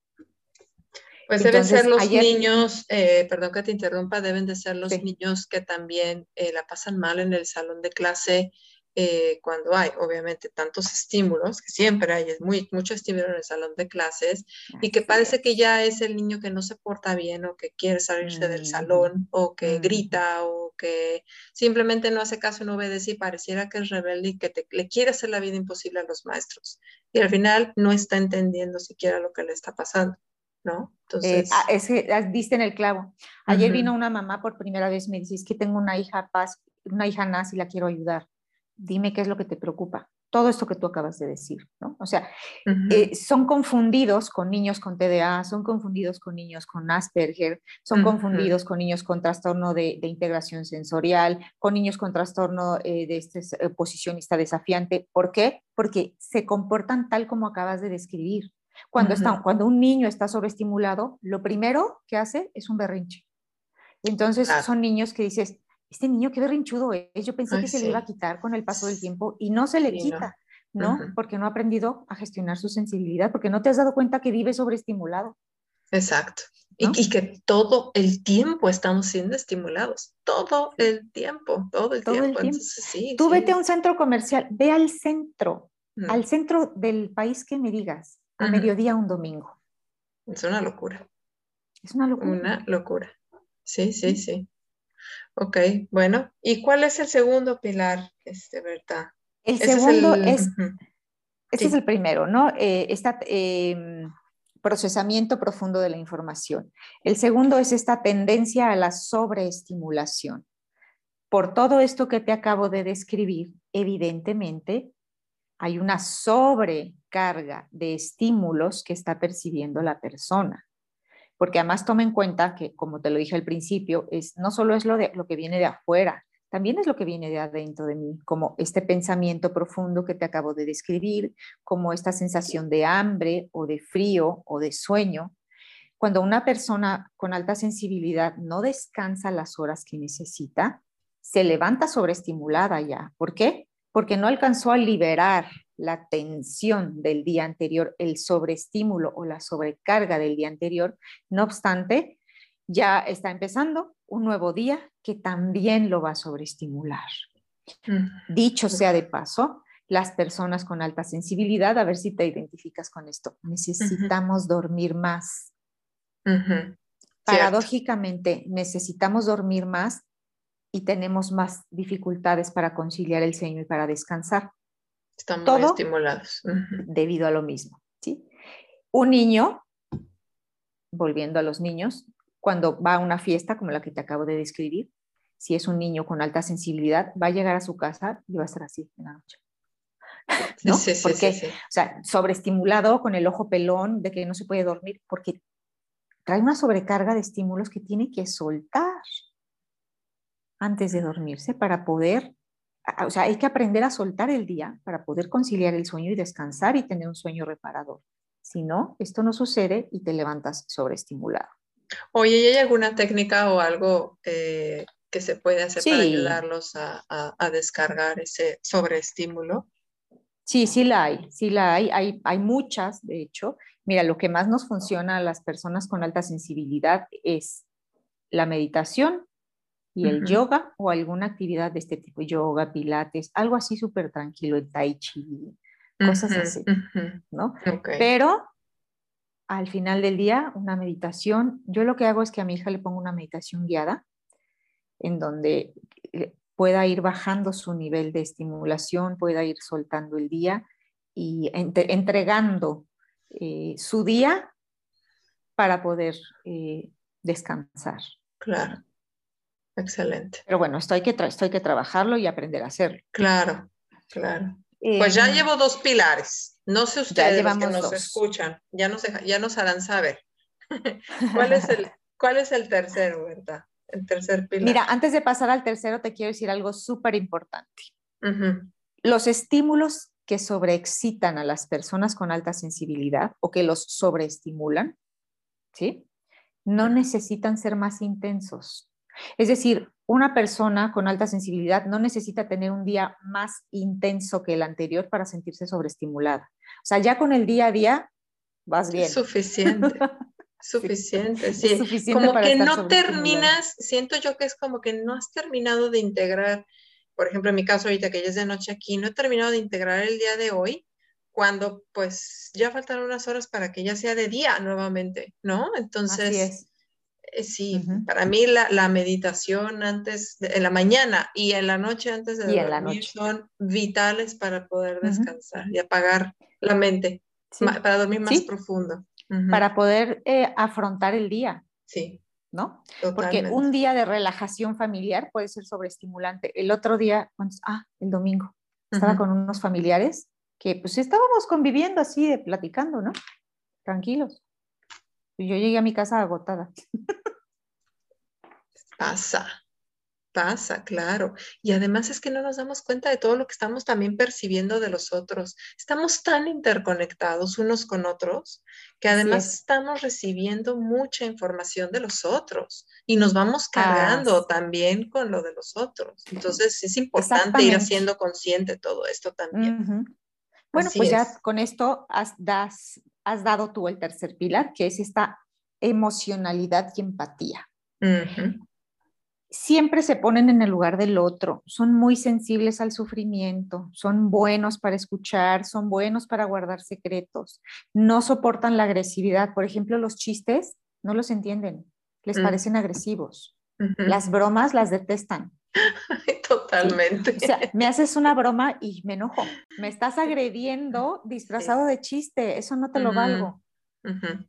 pues deben ser los niños, eh, perdón que te interrumpa, deben de ser los niños que también eh, la pasan mal en el salón de clase eh, cuando hay, obviamente, tantos estímulos, que siempre hay, es muy, mucho estímulo en el salón de clases, y que parece que ya es el niño que no se porta bien o que quiere salirse del salón o que grita o que simplemente no hace caso, no obedece y pareciera que es rebelde y que le quiere hacer la vida imposible a los maestros. Y al final no está entendiendo siquiera lo que le está pasando. ¿No? Entonces... Eh, es que diste en el clavo. Ayer vino una mamá por primera vez, me dice, es que tengo una hija paz, una hija nazi y la quiero ayudar. Dime qué es lo que te preocupa. Todo esto que tú acabas de decir, ¿no? O sea, eh, son confundidos con niños con TDA, son confundidos con niños con Asperger, son confundidos con niños con trastorno de, integración sensorial, con niños con trastorno eh, de este posicionista desafiante. ¿Por qué? Porque se comportan tal como acabas de describir. Cuando, cuando un niño está sobreestimulado, lo primero que hace es un berrinche. Entonces son niños que dices, este niño qué berrinchudo es, yo pensé que se le iba a quitar con el paso del tiempo y no se le quita, ¿no? Porque no ha aprendido a gestionar su sensibilidad, porque no te has dado cuenta que vive sobreestimulado. Exacto. Y, que todo el tiempo estamos siendo estimulados, todo el tiempo, todo el tiempo. Tú vete a un centro comercial, ve al centro, al centro del país que me digas, a mediodía un domingo. Es una locura. Es una locura. Una locura. Sí, sí, sí. Ok, bueno. ¿Y cuál es el segundo pilar, este, Berta? El segundo es, este es el primero, ¿no? Eh, este procesamiento profundo de la información. El segundo es esta tendencia a la sobreestimulación. Por todo esto que te acabo de describir, evidentemente hay una sobrecarga de estímulos que está percibiendo la persona. Porque además toma en cuenta que, como te lo dije al principio, es, no solo es lo, de, lo que viene de afuera, también es lo que viene de adentro de mí, como este pensamiento profundo que te acabo de describir, como esta sensación de hambre o de frío o de sueño. Cuando una persona con alta sensibilidad no descansa las horas que necesita, se levanta sobreestimulada ya. ¿Por qué? porque no alcanzó a liberar la tensión del día anterior, el sobreestímulo o la sobrecarga del día anterior. No obstante, ya está empezando un nuevo día que también lo va a sobreestimular. Dicho sea de paso, las personas con alta sensibilidad, a ver si te identificas con esto, necesitamos dormir más. Paradójicamente, necesitamos dormir más y tenemos más dificultades para conciliar el sueño y para descansar. Estamos muy estimulados. Debido a lo mismo. ¿sí? Un niño, volviendo a los niños, cuando va a una fiesta como la que te acabo de describir, si es un niño con alta sensibilidad, va a llegar a su casa y va a estar así en la noche. ¿no? Sí, sí, porque, sí, o sea, sobreestimulado con el ojo pelón de que no se puede dormir, porque trae una sobrecarga de estímulos que tiene que soltar antes de dormirse para poder, o sea, hay que aprender a soltar el día para poder conciliar el sueño y descansar y tener un sueño reparador. Si no, esto no sucede y te levantas sobreestimulado. Oye, ¿y hay alguna técnica o algo eh, que se puede hacer para ayudarlos a, a, descargar ese sobreestímulo? Sí, sí la hay, sí la hay. hay. Hay muchas, de hecho. Mira, lo que más nos funciona a las personas con alta sensibilidad es la meditación y el yoga o alguna actividad de este tipo, yoga, pilates, algo así súper tranquilo, el tai chi, cosas así, ¿no? Pero al final del día, una meditación, yo lo que hago es que a mi hija le pongo una meditación guiada, en donde pueda ir bajando su nivel de estimulación, pueda ir soltando el día y entregando eh, su día para poder eh, descansar. Claro. Excelente. Pero bueno, esto hay que, esto hay que trabajarlo y aprender a hacerlo. Claro, claro. pues ya em, llevo dos pilares. No sé ustedes los que nos escuchan, ya nos, ya nos harán saber. ¿Cuál, es el, ¿Cuál es el tercero, verdad? El tercer pilar. Mira, antes de pasar al tercero, te quiero decir algo súper importante. Los estímulos que sobreexcitan a las personas con alta sensibilidad o que los sobreestimulan, ¿sí? No necesitan ser más intensos. Es decir, una persona con alta sensibilidad no necesita tener un día más intenso que el anterior para sentirse sobreestimulada. O sea, ya con el día a día vas bien. Es suficiente. Suficiente, sí. como que no terminas, siento yo que es como que no has terminado de integrar, por ejemplo, en mi caso ahorita que ya es de noche aquí, no he terminado de integrar el día de hoy, cuando pues ya faltan unas horas para que ya sea de día nuevamente, ¿no? Entonces, eh, sí, para mí la, meditación antes, en la mañana y en la noche antes de dormir son vitales para poder descansar y apagar la mente, para dormir más profundo. Para poder eh, afrontar el día. Sí. ¿No? Porque un día de relajación familiar puede ser sobreestimulante. El otro día, ah, el domingo, estaba con unos familiares que pues estábamos conviviendo así, de platicando, ¿no? Tranquilos. Yo llegué a mi casa agotada. Pasa, pasa, claro. Y además es que no nos damos cuenta de todo lo que estamos también percibiendo de los otros. Estamos tan interconectados unos con otros que además estamos recibiendo mucha información de los otros y nos vamos cargando también con lo de los otros. Entonces es importante ir haciendo consciente todo esto también. Bueno, pues ya con esto has, has dado tú el tercer pilar, que es esta emocionalidad y empatía siempre se ponen en el lugar del otro, son muy sensibles al sufrimiento, son buenos para escuchar, son buenos para guardar secretos, no soportan la agresividad. Por ejemplo, los chistes no los entienden, les mm. parecen agresivos. Las bromas las detestan. Totalmente. O sea, me haces una broma y me enojo. Me estás agrediendo disfrazado de chiste, eso no te lo valgo.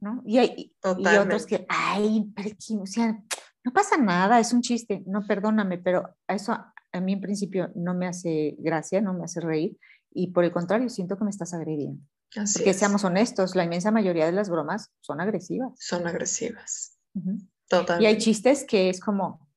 ¿no? Y, hay, y otros que, ay, pero, o sea, no pasa nada, es un chiste, no perdóname, pero eso a mí en principio no me hace gracia, no me hace reír y por el contrario, siento que me estás agrediendo. Así Porque seamos honestos, la inmensa mayoría de las bromas son agresivas. Son agresivas. Totalmente. Y hay chistes que es como,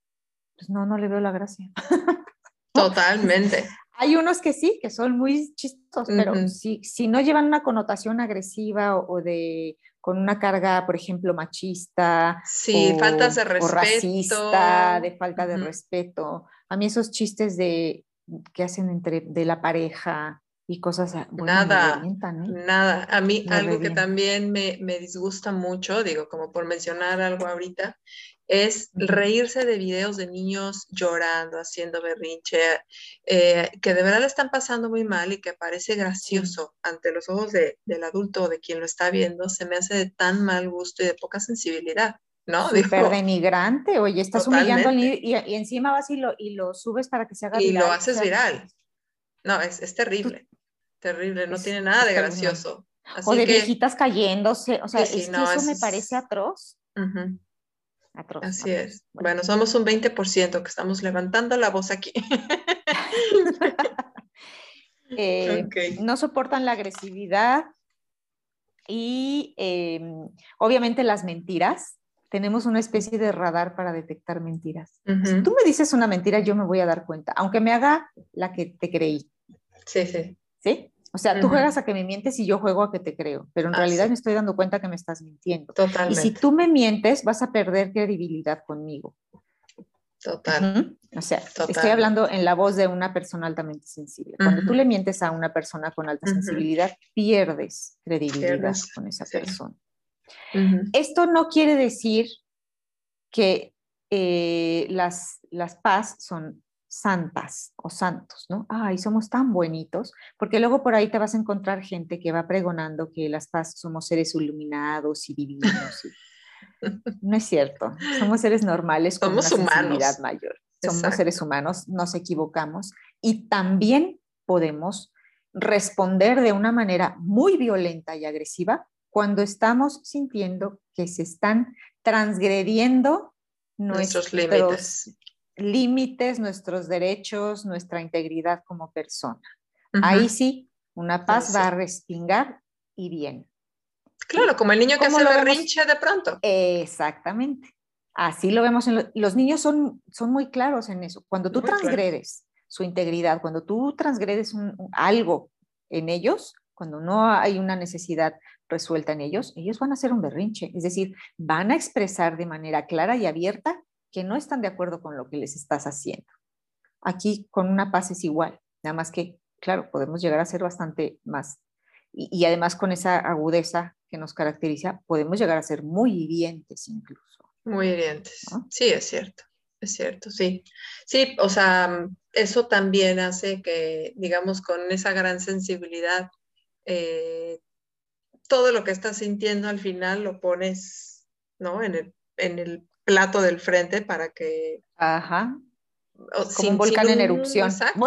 pues no, no le veo la gracia. Totalmente. hay unos que sí, que son muy chistosos, pero si, si no llevan una connotación agresiva o de con una carga, por ejemplo, machista. Sí, o, faltas de respeto. racista, de falta de respeto. A mí esos chistes de que hacen entre de la pareja y cosas nada ¿eh? nada a mí algo que también me, me, disgusta mucho digo como por mencionar algo ahorita es reírse de videos de niños llorando, haciendo berrinche, eh, que de verdad le están pasando muy mal y que parece gracioso ante los ojos del adulto o de quien lo está viendo, se me hace de tan mal gusto y de poca sensibilidad. ¿no? Súper denigrante, oye, estás humillando al niño y, encima vas y lo, y lo subes para que se haga viral. Y lo haces viral. No, es, es terrible, terrible, no tiene nada de gracioso. o de viejitas cayéndose, o sea, es que eso me parece atroz. Atroz. Así es. Bueno. somos un 20% que estamos levantando la voz aquí. Eh, no soportan la agresividad y em, obviamente las mentiras tenemos una especie de radar para detectar mentiras. Si tú me dices una mentira, yo me voy a dar cuenta, aunque me haga la que te creí. Sí, sí. ¿Sí? O sea, tú juegas a que me mientes y yo juego a que te creo, pero en ah, realidad me estoy dando cuenta que me estás mintiendo. Totalmente. Y si tú me mientes, vas a perder credibilidad conmigo. Total. O sea, estoy hablando en la voz de una persona altamente sensible. Cuando tú le mientes a una persona con alta sensibilidad, pierdes credibilidad con esa persona. Esto no quiere decir que eh, las, las paz son santas o santos, ¿no? Ay, somos tan bonitos, porque luego por ahí te vas a encontrar gente que va pregonando que las paz somos seres iluminados y divinos. No es cierto, somos seres normales con somos una sensibilidad mayor. Somos seres humanos, nos equivocamos y también podemos responder de una manera muy violenta y agresiva cuando estamos sintiendo que se están transgrediendo nuestros, límites. Límites, nuestros derechos, nuestra integridad como persona. Ahí sí, una paz va a respingar y bien. Claro, como el niño que se berrinche de pronto. Exactamente. Así lo vemos en los niños son, son muy claros en eso. Cuando tú transgredes su integridad, cuando tú transgredes algo en ellos, cuando no hay una necesidad resuelta en ellos, ellos van a hacer un berrinche, es decir, van a expresar de manera clara y abierta que no están de acuerdo con lo que les estás haciendo. Aquí con una paz es igual, nada más que, claro, podemos llegar a ser bastante más. Y, además con esa agudeza que nos caracteriza, podemos llegar a ser muy hirientes incluso. Muy hirientes. Sí, es cierto, es cierto, sí. Sí, o sea, eso también hace que, digamos, con esa gran sensibilidad, eh, todo lo que estás sintiendo al final lo pones, ¿no? En el, en el plato del frente para que... Ajá. Como un volcán en erupción. Exacto,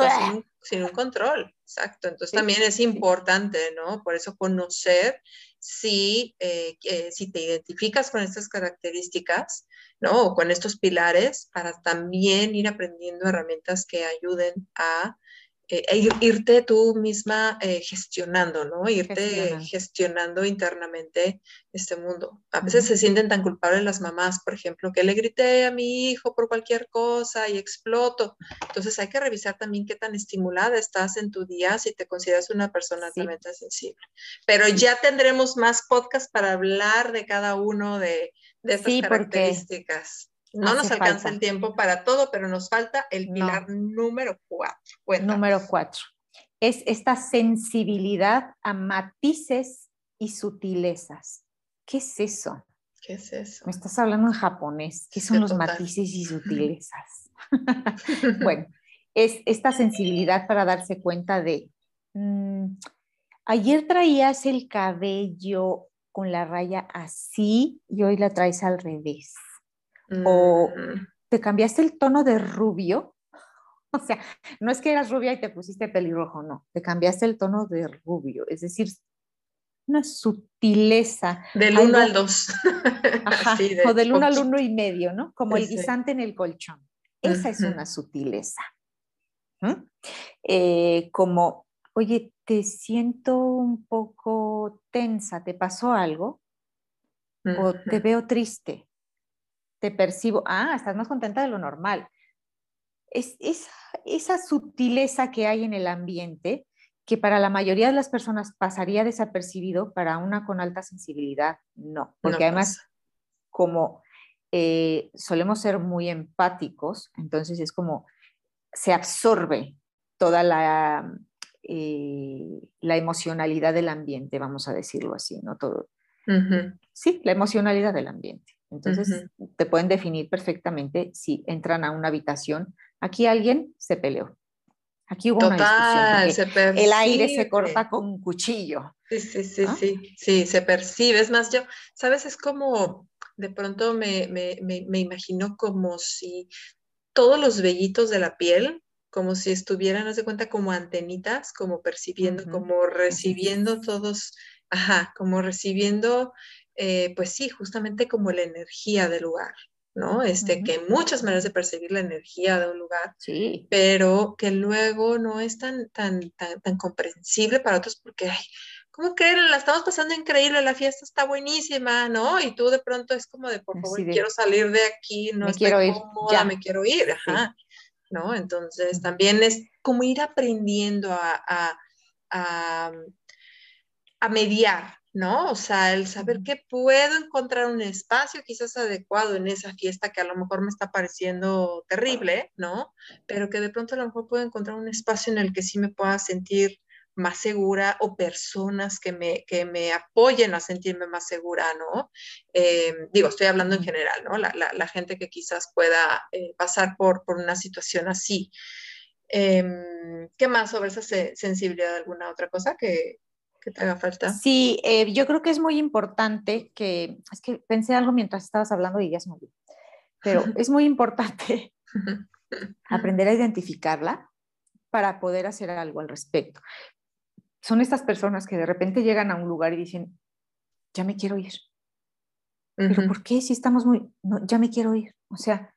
sin, un control, exacto. Entonces también es importante, ¿no? Por eso conocer si, eh, si te identificas con estas características, ¿no? O con estos pilares, para también ir aprendiendo herramientas que ayuden a eh, e irte tú misma eh, gestionando, ¿no? Irte gestionando internamente este mundo. A veces se sienten tan culpables las mamás, por ejemplo, que le grité a mi hijo por cualquier cosa y exploto. Entonces hay que revisar también qué tan estimulada estás en tu día si te consideras una persona altamente sensible. Pero ya tendremos más podcast para hablar de cada uno de, de estas características. No nos alcanza el tiempo para todo, pero nos falta el pilar número cuatro. Número cuatro. Es esta sensibilidad a matices y sutilezas. ¿Qué es eso? ¿Qué es eso? Me estás hablando en japonés. ¿Qué son los matices y sutilezas? bueno, es esta sensibilidad para darse cuenta de, mm, ayer traías el cabello con la raya así y hoy la traes al revés o mm. te cambiaste el tono de rubio. O sea, no es que eras rubia y te pusiste pelirrojo, no, te cambiaste el tono de rubio, es decir, una sutileza. Del 1 al 2. o del 1 al 1 y medio, ¿no? Como el guisante en el colchón. Esa es una sutileza. Eh, como, oye, te siento un poco tensa, ¿te pasó algo? O te veo triste te percibo, ah, estás más contenta de lo normal. Es, esa sutileza que hay en el ambiente, que para la mayoría de las personas pasaría desapercibido, para una con alta sensibilidad, no. Porque además, como eh, solemos ser muy empáticos, entonces es como se absorbe toda la, eh, la emocionalidad del ambiente, vamos a decirlo así, ¿no? Todo. Sí, la emocionalidad del ambiente. Entonces, te pueden definir perfectamente si entran a una habitación. Aquí alguien se peleó. Aquí hubo una discusión. el aire se corta con un cuchillo. Sí, sí, sí, sí, sí, se percibe. Es más, yo, ¿sabes? Es como, de pronto me, me, me, imagino como si todos los vellitos de la piel, como si estuvieran, haz de cuenta, como antenitas, como percibiendo, como recibiendo todos, ajá, como recibiendo, eh, pues sí, justamente como la energía del lugar. ¿no? Este, que hay muchas maneras de percibir la energía de un lugar, sí. pero que luego no es tan, tan, tan, comprensible para otros porque, ay, ¿cómo que la estamos pasando increíble? La fiesta está buenísima, ¿no? Y tú de pronto es como de, por favor, quiero salir de aquí, no me estoy quiero cómoda, me quiero ir, ajá, ¿no? Entonces, también es como ir aprendiendo a, a, a, a mediar, ¿no? O sea, el saber que puedo encontrar un espacio quizás adecuado en esa fiesta que a lo mejor me está pareciendo terrible, ¿no? Pero que de pronto a lo mejor puedo encontrar un espacio en el que sí me pueda sentir más segura o personas que me, que me apoyen a sentirme más segura, ¿no? Eh, digo, estoy hablando en general, ¿no? La, gente que quizás pueda eh, pasar por, por una situación así. Em, ¿Qué más sobre esa sensibilidad? ¿Alguna otra cosa que, que te haga falta. Sí, eh, yo creo que es muy importante que, es que pensé algo mientras estabas hablando y ya se me olvidó, pero es muy importante aprender a identificarla para poder hacer algo al respecto. Son estas personas que de repente llegan a un lugar y dicen, ya me quiero ir. Pero ¿por qué si estamos muy, ya me quiero ir? O sea,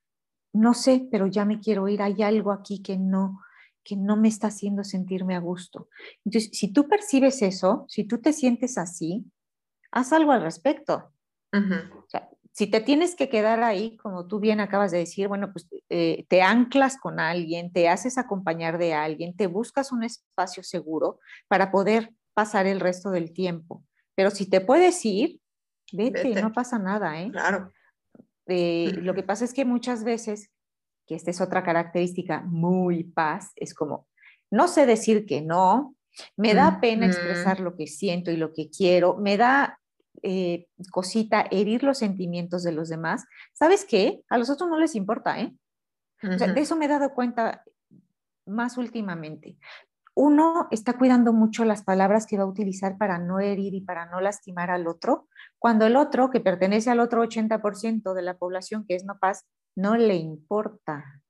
no sé, pero ya me quiero ir. Hay algo aquí que no, que no me está haciendo sentirme a gusto. Entonces, si tú percibes eso, si tú te sientes así, haz algo al respecto. si te tienes que quedar ahí, como tú bien acabas de decir, bueno, pues eh, te anclas con alguien, te haces acompañar de alguien, te buscas un espacio seguro para poder pasar el resto del tiempo. Pero si te puedes ir, vete, no pasa nada, ¿eh? Claro. Eh, lo que pasa es que muchas veces que esta es otra característica muy paz, es como, no sé decir que no, me da pena expresar lo que siento y lo que quiero, me da eh, cosita herir los sentimientos de los demás. ¿Sabes qué? A los otros no les importa, ¿eh? de eso me he dado cuenta más últimamente. Uno está cuidando mucho las palabras que va a utilizar para no herir y para no lastimar al otro, cuando el otro, que pertenece al otro 80% de la población que es no paz, no le importa.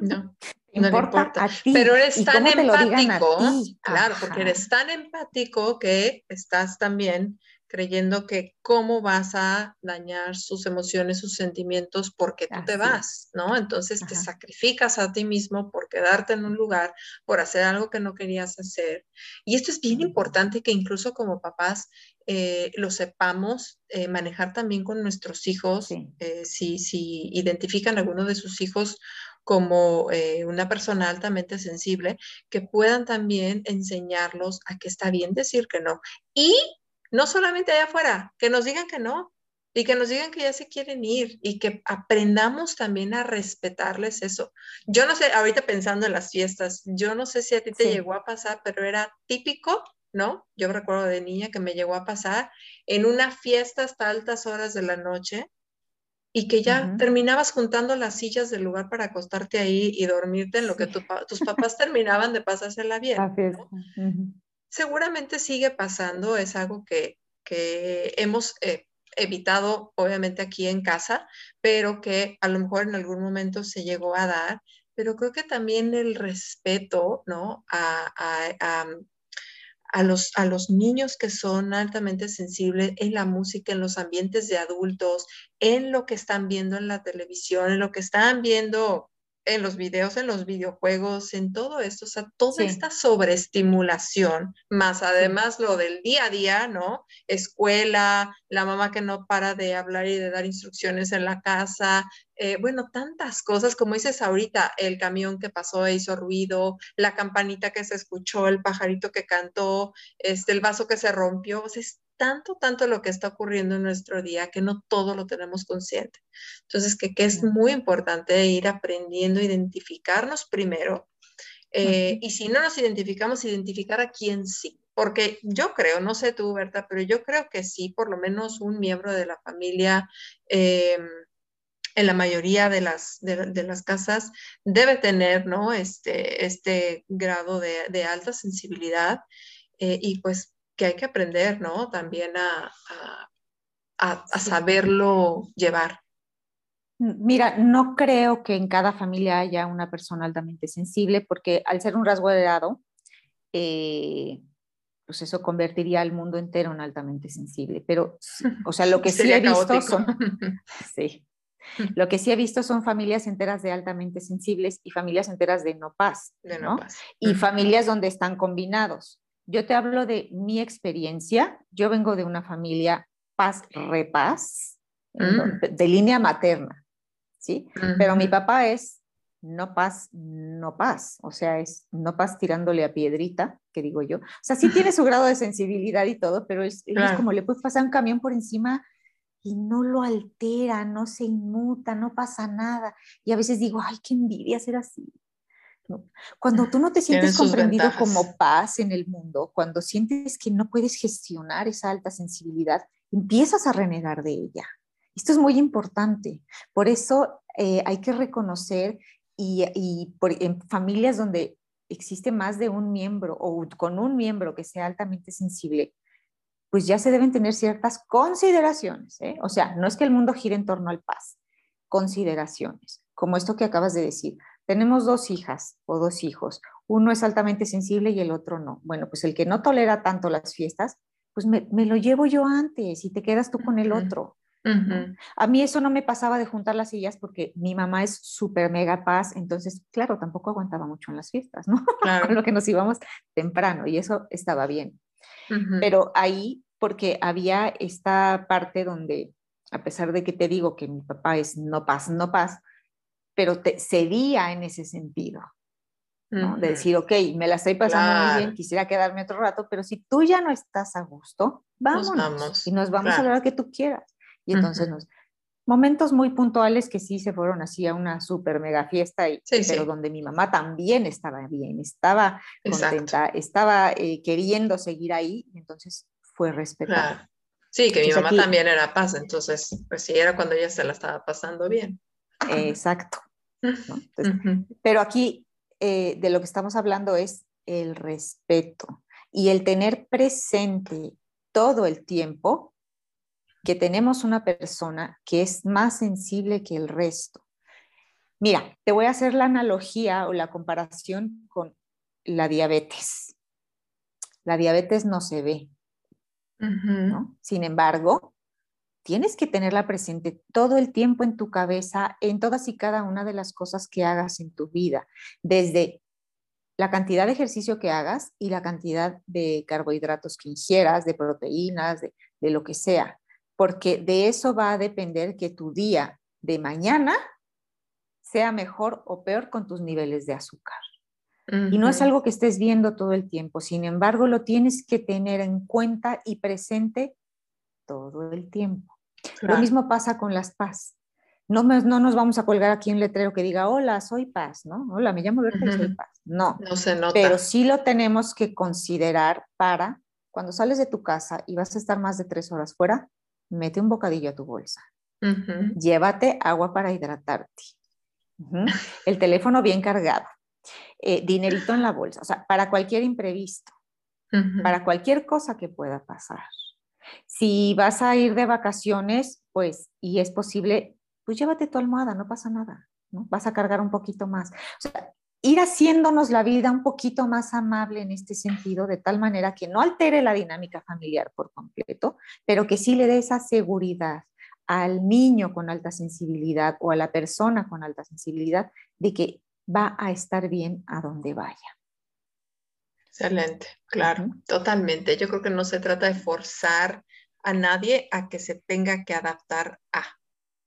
No. no importa, A ti. Pero eres tan empático, claro, porque eres tan empático que estás también creyendo que cómo vas a dañar sus emociones, sus sentimientos porque tú te vas, ¿no? Entonces te sacrificas a ti mismo por quedarte en un lugar, por hacer algo que no querías hacer. Y esto es bien importante que incluso como papás eh, lo sepamos eh, manejar también con nuestros hijos, eh, si, si identifican a alguno de sus hijos como una persona altamente sensible, que puedan también enseñarlos a que está bien decir que no. Y no solamente allá afuera, que nos digan que no y que nos digan que ya se quieren ir y que aprendamos también a respetarles eso. Yo no sé, ahorita pensando en las fiestas, yo no sé si a ti te llegó a pasar, pero era típico, ¿no? Yo recuerdo de niña que me llegó a pasar en una fiesta hasta altas horas de la noche y que ya terminabas juntando las sillas del lugar para acostarte ahí y dormirte en lo que tus papás terminaban de pasársela bien. ¿no? Seguramente sigue pasando, es algo que, hemos eh, evitado obviamente aquí en casa, pero que a lo mejor en algún momento se llegó a dar, pero creo que también el respeto, ¿no? A, los, a los niños que son altamente sensibles en la música, en los ambientes de adultos, en lo que están viendo en la televisión, en lo que están viendo en los videos, en los videojuegos, en todo esto, o sea, toda esta sobreestimulación, más además lo del día a día, ¿no? Escuela, la mamá que no para de hablar y de dar instrucciones en la casa, eh, bueno, tantas cosas, como dices ahorita, el camión que pasó e hizo ruido, la campanita que se escuchó, el pajarito que cantó, este, el vaso que se rompió, o sea, es tanto, tanto lo que está ocurriendo en nuestro día que no todo lo tenemos consciente. Entonces, que, que es muy importante ir aprendiendo a identificarnos primero. Eh, y si no nos identificamos, identificar a quién sí. Porque yo creo, no sé tú, Berta, pero yo creo que sí, por lo menos un miembro de la familia em, en la mayoría de las, de, las casas debe tener ¿no? este, este grado de, alta sensibilidad eh, y pues que hay que aprender, ¿no? También a, a, saberlo llevar. Mira, no creo que en cada familia haya una persona altamente sensible, porque al ser un rasgo heredado, eh, pues eso convertiría al mundo entero en altamente sensible. Pero, o sea, lo que sí he visto son, sí, lo que sí he visto son familias enteras de altamente sensibles y familias enteras de no paz, ¿no? Y familias donde están combinados. Yo te hablo de mi experiencia. Yo vengo de una familia paz-repaz, mm. de línea materna. ¿sí? Pero mi papá es no paz, no paz, o sea, es no paz tirándole a piedrita, que digo yo. O sea, sí tiene su grado de sensibilidad y todo, pero es, como le puede pasar un camión por encima y no lo altera, no se inmuta, no pasa nada. Y a veces digo, ay, qué envidia ser así. Cuando tú no te sientes comprendido como paz en el mundo, cuando sientes que no puedes gestionar esa alta sensibilidad, empiezas a renegar de ella. Esto es muy importante. Por eso eh, hay que reconocer y, en familias donde existe más de un miembro o con un miembro que sea altamente sensible, pues ya se deben tener ciertas consideraciones. ¿eh? O sea, no es que el mundo gire en torno al paz, consideraciones, como esto que acabas de decir. Tenemos dos hijas o dos hijos, uno es altamente sensible y el otro no. Bueno, pues el que no tolera tanto las fiestas, pues me, me lo llevo yo antes y te quedas tú con el otro. A mí eso no me pasaba de juntar las sillas porque mi mamá es súper mega paz, entonces, claro, tampoco aguantaba mucho en las fiestas, ¿no? Con lo que nos íbamos temprano y eso estaba bien. Pero ahí, porque había esta parte donde, a pesar de que te digo que mi papá es no paz, no paz, pero te cedía en ese sentido. ¿no? De decir, ok, me la estoy pasando muy bien, quisiera quedarme otro rato, pero si tú ya no estás a gusto, vámonos y nos vamos a la hora que tú quieras. Y entonces nos, momentos muy puntuales que sí se fueron así a una super mega fiesta, y, pero donde mi mamá también estaba bien, estaba contenta, estaba eh, queriendo seguir ahí, y entonces fue respetada. Sí, que mi mamá también era paz, entonces, pues sí, era cuando ella se la estaba pasando bien. Exacto. Pero aquí eh, de lo que estamos hablando es el respeto y el tener presente todo el tiempo que tenemos una persona que es más sensible que el resto. Mira, te voy a hacer la analogía o la comparación con la diabetes. La diabetes no se ve, Sin embargo, tienes que tenerla presente todo el tiempo en tu cabeza, en todas y cada una de las cosas que hagas en tu vida, desde la cantidad de ejercicio que hagas y la cantidad de carbohidratos que ingieras, de proteínas, de, de lo que sea porque de eso va a depender que tu día de mañana sea mejor o peor con tus niveles de azúcar. Y no es algo que estés viendo todo el tiempo, sin embargo, lo tienes que tener en cuenta y presente todo el tiempo. Lo mismo pasa con las paz. No, no nos vamos a colgar aquí un letrero que diga, hola, soy paz, ¿no? Hola, me llamo Berta y soy paz. No, no se nota. pero sí lo tenemos que considerar para cuando sales de tu casa y vas a estar más de tres horas fuera, mete un bocadillo a tu bolsa. Llévate agua para hidratarte. El teléfono bien cargado. Eh, dinerito en la bolsa. O sea, para cualquier imprevisto. Para cualquier cosa que pueda pasar. Si vas a ir de vacaciones, pues, y es posible, pues llévate tu almohada, no pasa nada. ¿no? Vas a cargar un poquito más. O sea, ir haciéndonos la vida un poquito más amable en este sentido, de tal manera que no altere la dinámica familiar por completo, pero que sí le dé esa seguridad al niño con alta sensibilidad o a la persona con alta sensibilidad de que va a estar bien a donde vaya. Excelente, claro, totalmente. Yo creo que no se trata de forzar a nadie a que se tenga que adaptar a,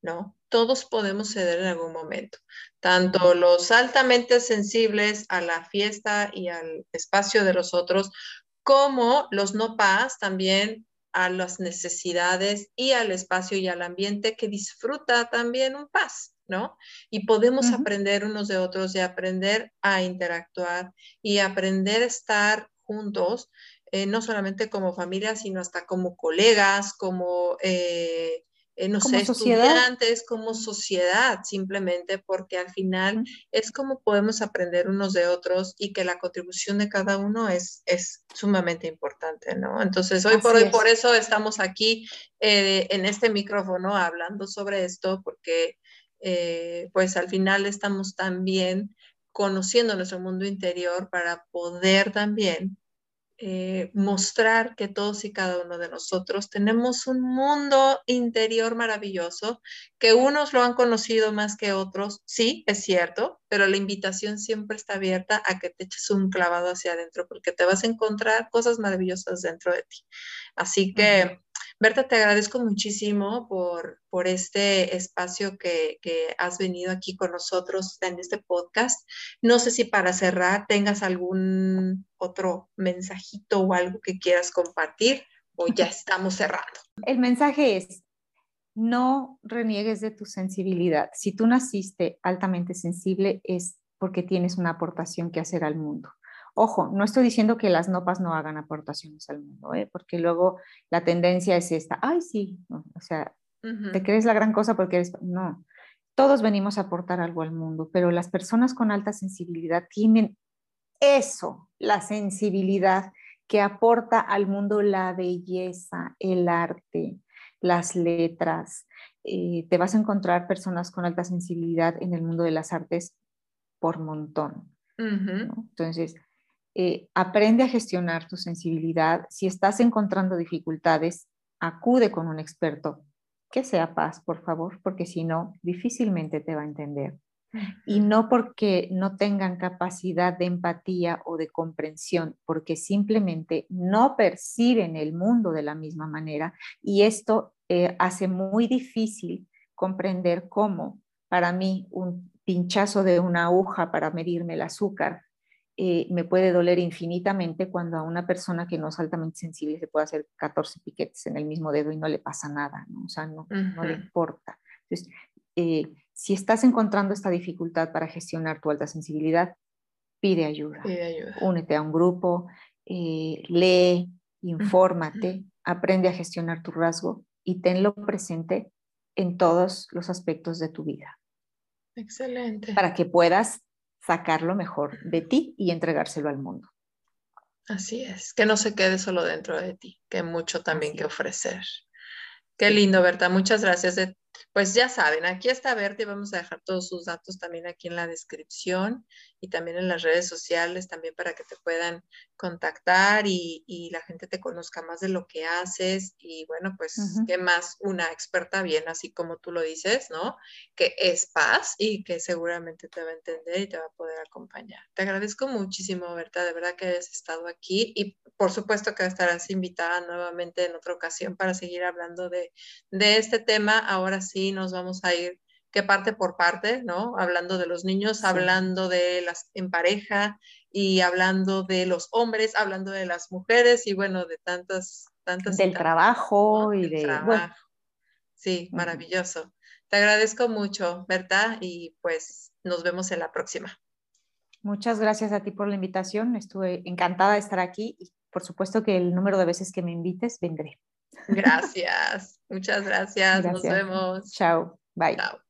¿no? Todos podemos ceder en algún momento, tanto los altamente sensibles a la fiesta y al espacio de los otros, como los no paz también a las necesidades y al espacio y al ambiente que disfruta también un paz, ¿no? Y podemos aprender unos de otros y aprender a interactuar y aprender a estar juntos, eh, no solamente como familia, sino hasta como colegas, como... Eh, eh, no sé, estudiantes, como sociedad, simplemente porque al final es como podemos aprender unos de otros y que la contribución de cada uno es, es sumamente importante, ¿no? Entonces, hoy por hoy, por eso estamos aquí eh, en este micrófono hablando sobre esto, porque eh, pues al final estamos también conociendo nuestro mundo interior para poder también eh, mostrar que todos y cada uno de nosotros tenemos un mundo interior maravilloso, que unos lo han conocido más que otros, sí, es cierto, pero la invitación siempre está abierta a que te eches un clavado hacia adentro, porque te vas a encontrar cosas maravillosas dentro de ti. Así que... Berta, te agradezco muchísimo por, por este espacio que, que, has venido aquí con nosotros en este podcast. No sé si para cerrar tengas algún otro mensajito o algo que quieras compartir o ya estamos cerrando. El mensaje es, no reniegues de tu sensibilidad. Si tú naciste altamente sensible es porque tienes una aportación que hacer al mundo. Ojo, no estoy diciendo que las nopas no hagan aportaciones al mundo, ¿eh? porque luego la tendencia es esta, ay, sí, o sea, te crees la gran cosa porque eres, no, todos venimos a aportar algo al mundo, pero las personas con alta sensibilidad tienen eso, la sensibilidad que aporta al mundo la belleza, el arte, las letras. Eh, te vas a encontrar personas con alta sensibilidad en el mundo de las artes por montón. Entonces, eh, aprende a gestionar tu sensibilidad. Si estás encontrando dificultades, acude con un experto que sea paz, por favor, porque si no, difícilmente te va a entender. Y no porque no tengan capacidad de empatía o de comprensión, porque simplemente no perciben el mundo de la misma manera y esto eh, hace muy difícil comprender cómo para mí un pinchazo de una aguja para medirme el azúcar eh, me puede doler infinitamente cuando a una persona que no es altamente sensible se puede hacer 14 piquetes en el mismo dedo y no le pasa nada, ¿no? O sea, no, no le importa. Entonces, eh, si estás encontrando esta dificultad para gestionar tu alta sensibilidad, pide ayuda. Únete a un grupo, eh, lee, infórmate, aprende a gestionar tu rasgo y tenlo presente en todos los aspectos de tu vida. Excelente. Para que puedas sacar lo mejor de ti y entregárselo al mundo. Así es, que no se quede solo dentro de ti, que hay mucho también que ofrecer. Qué lindo, Berta. Muchas gracias. Pues ya saben, aquí está Berta y vamos a dejar todos sus datos también aquí en la descripción y también en las redes sociales, también para que te puedan contactar y, la gente te conozca más de lo que haces. Y bueno, pues, ¿qué más? Una experta bien, así como tú lo dices, ¿no? Que es paz y que seguramente te va a entender y te va a poder acompañar. Te agradezco muchísimo, Berta, de verdad que hayas estado aquí y por supuesto que estarás invitada nuevamente en otra ocasión para seguir hablando de, de este tema. Ahora sí, nos vamos a ir que parte por parte, ¿no? Hablando de los niños, hablando de las en pareja y hablando de los hombres, hablando de las mujeres y bueno, de tantas, tantas. Del trabajo y de... Trabajo. Sí, maravilloso. Te agradezco mucho, Berta, y pues nos vemos en la próxima. Muchas gracias a ti por la invitación. Estuve encantada de estar aquí y por supuesto que el número de veces que me invites vendré. Gracias, muchas gracias. gracias. Nos vemos. Chao, bye. Chao.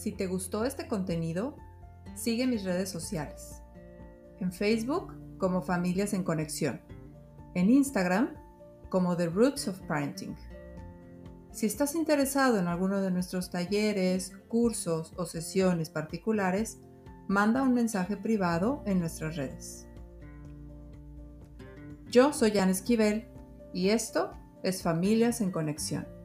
Si te gustó este contenido, sigue mis redes sociales. En Facebook como Familias en Conexión. En Instagram como The Roots of Parenting. Si estás interesado en alguno de nuestros talleres, cursos o sesiones particulares, manda un mensaje privado en nuestras redes. Yo soy Jan Esquivel y esto es Familias en Conexión.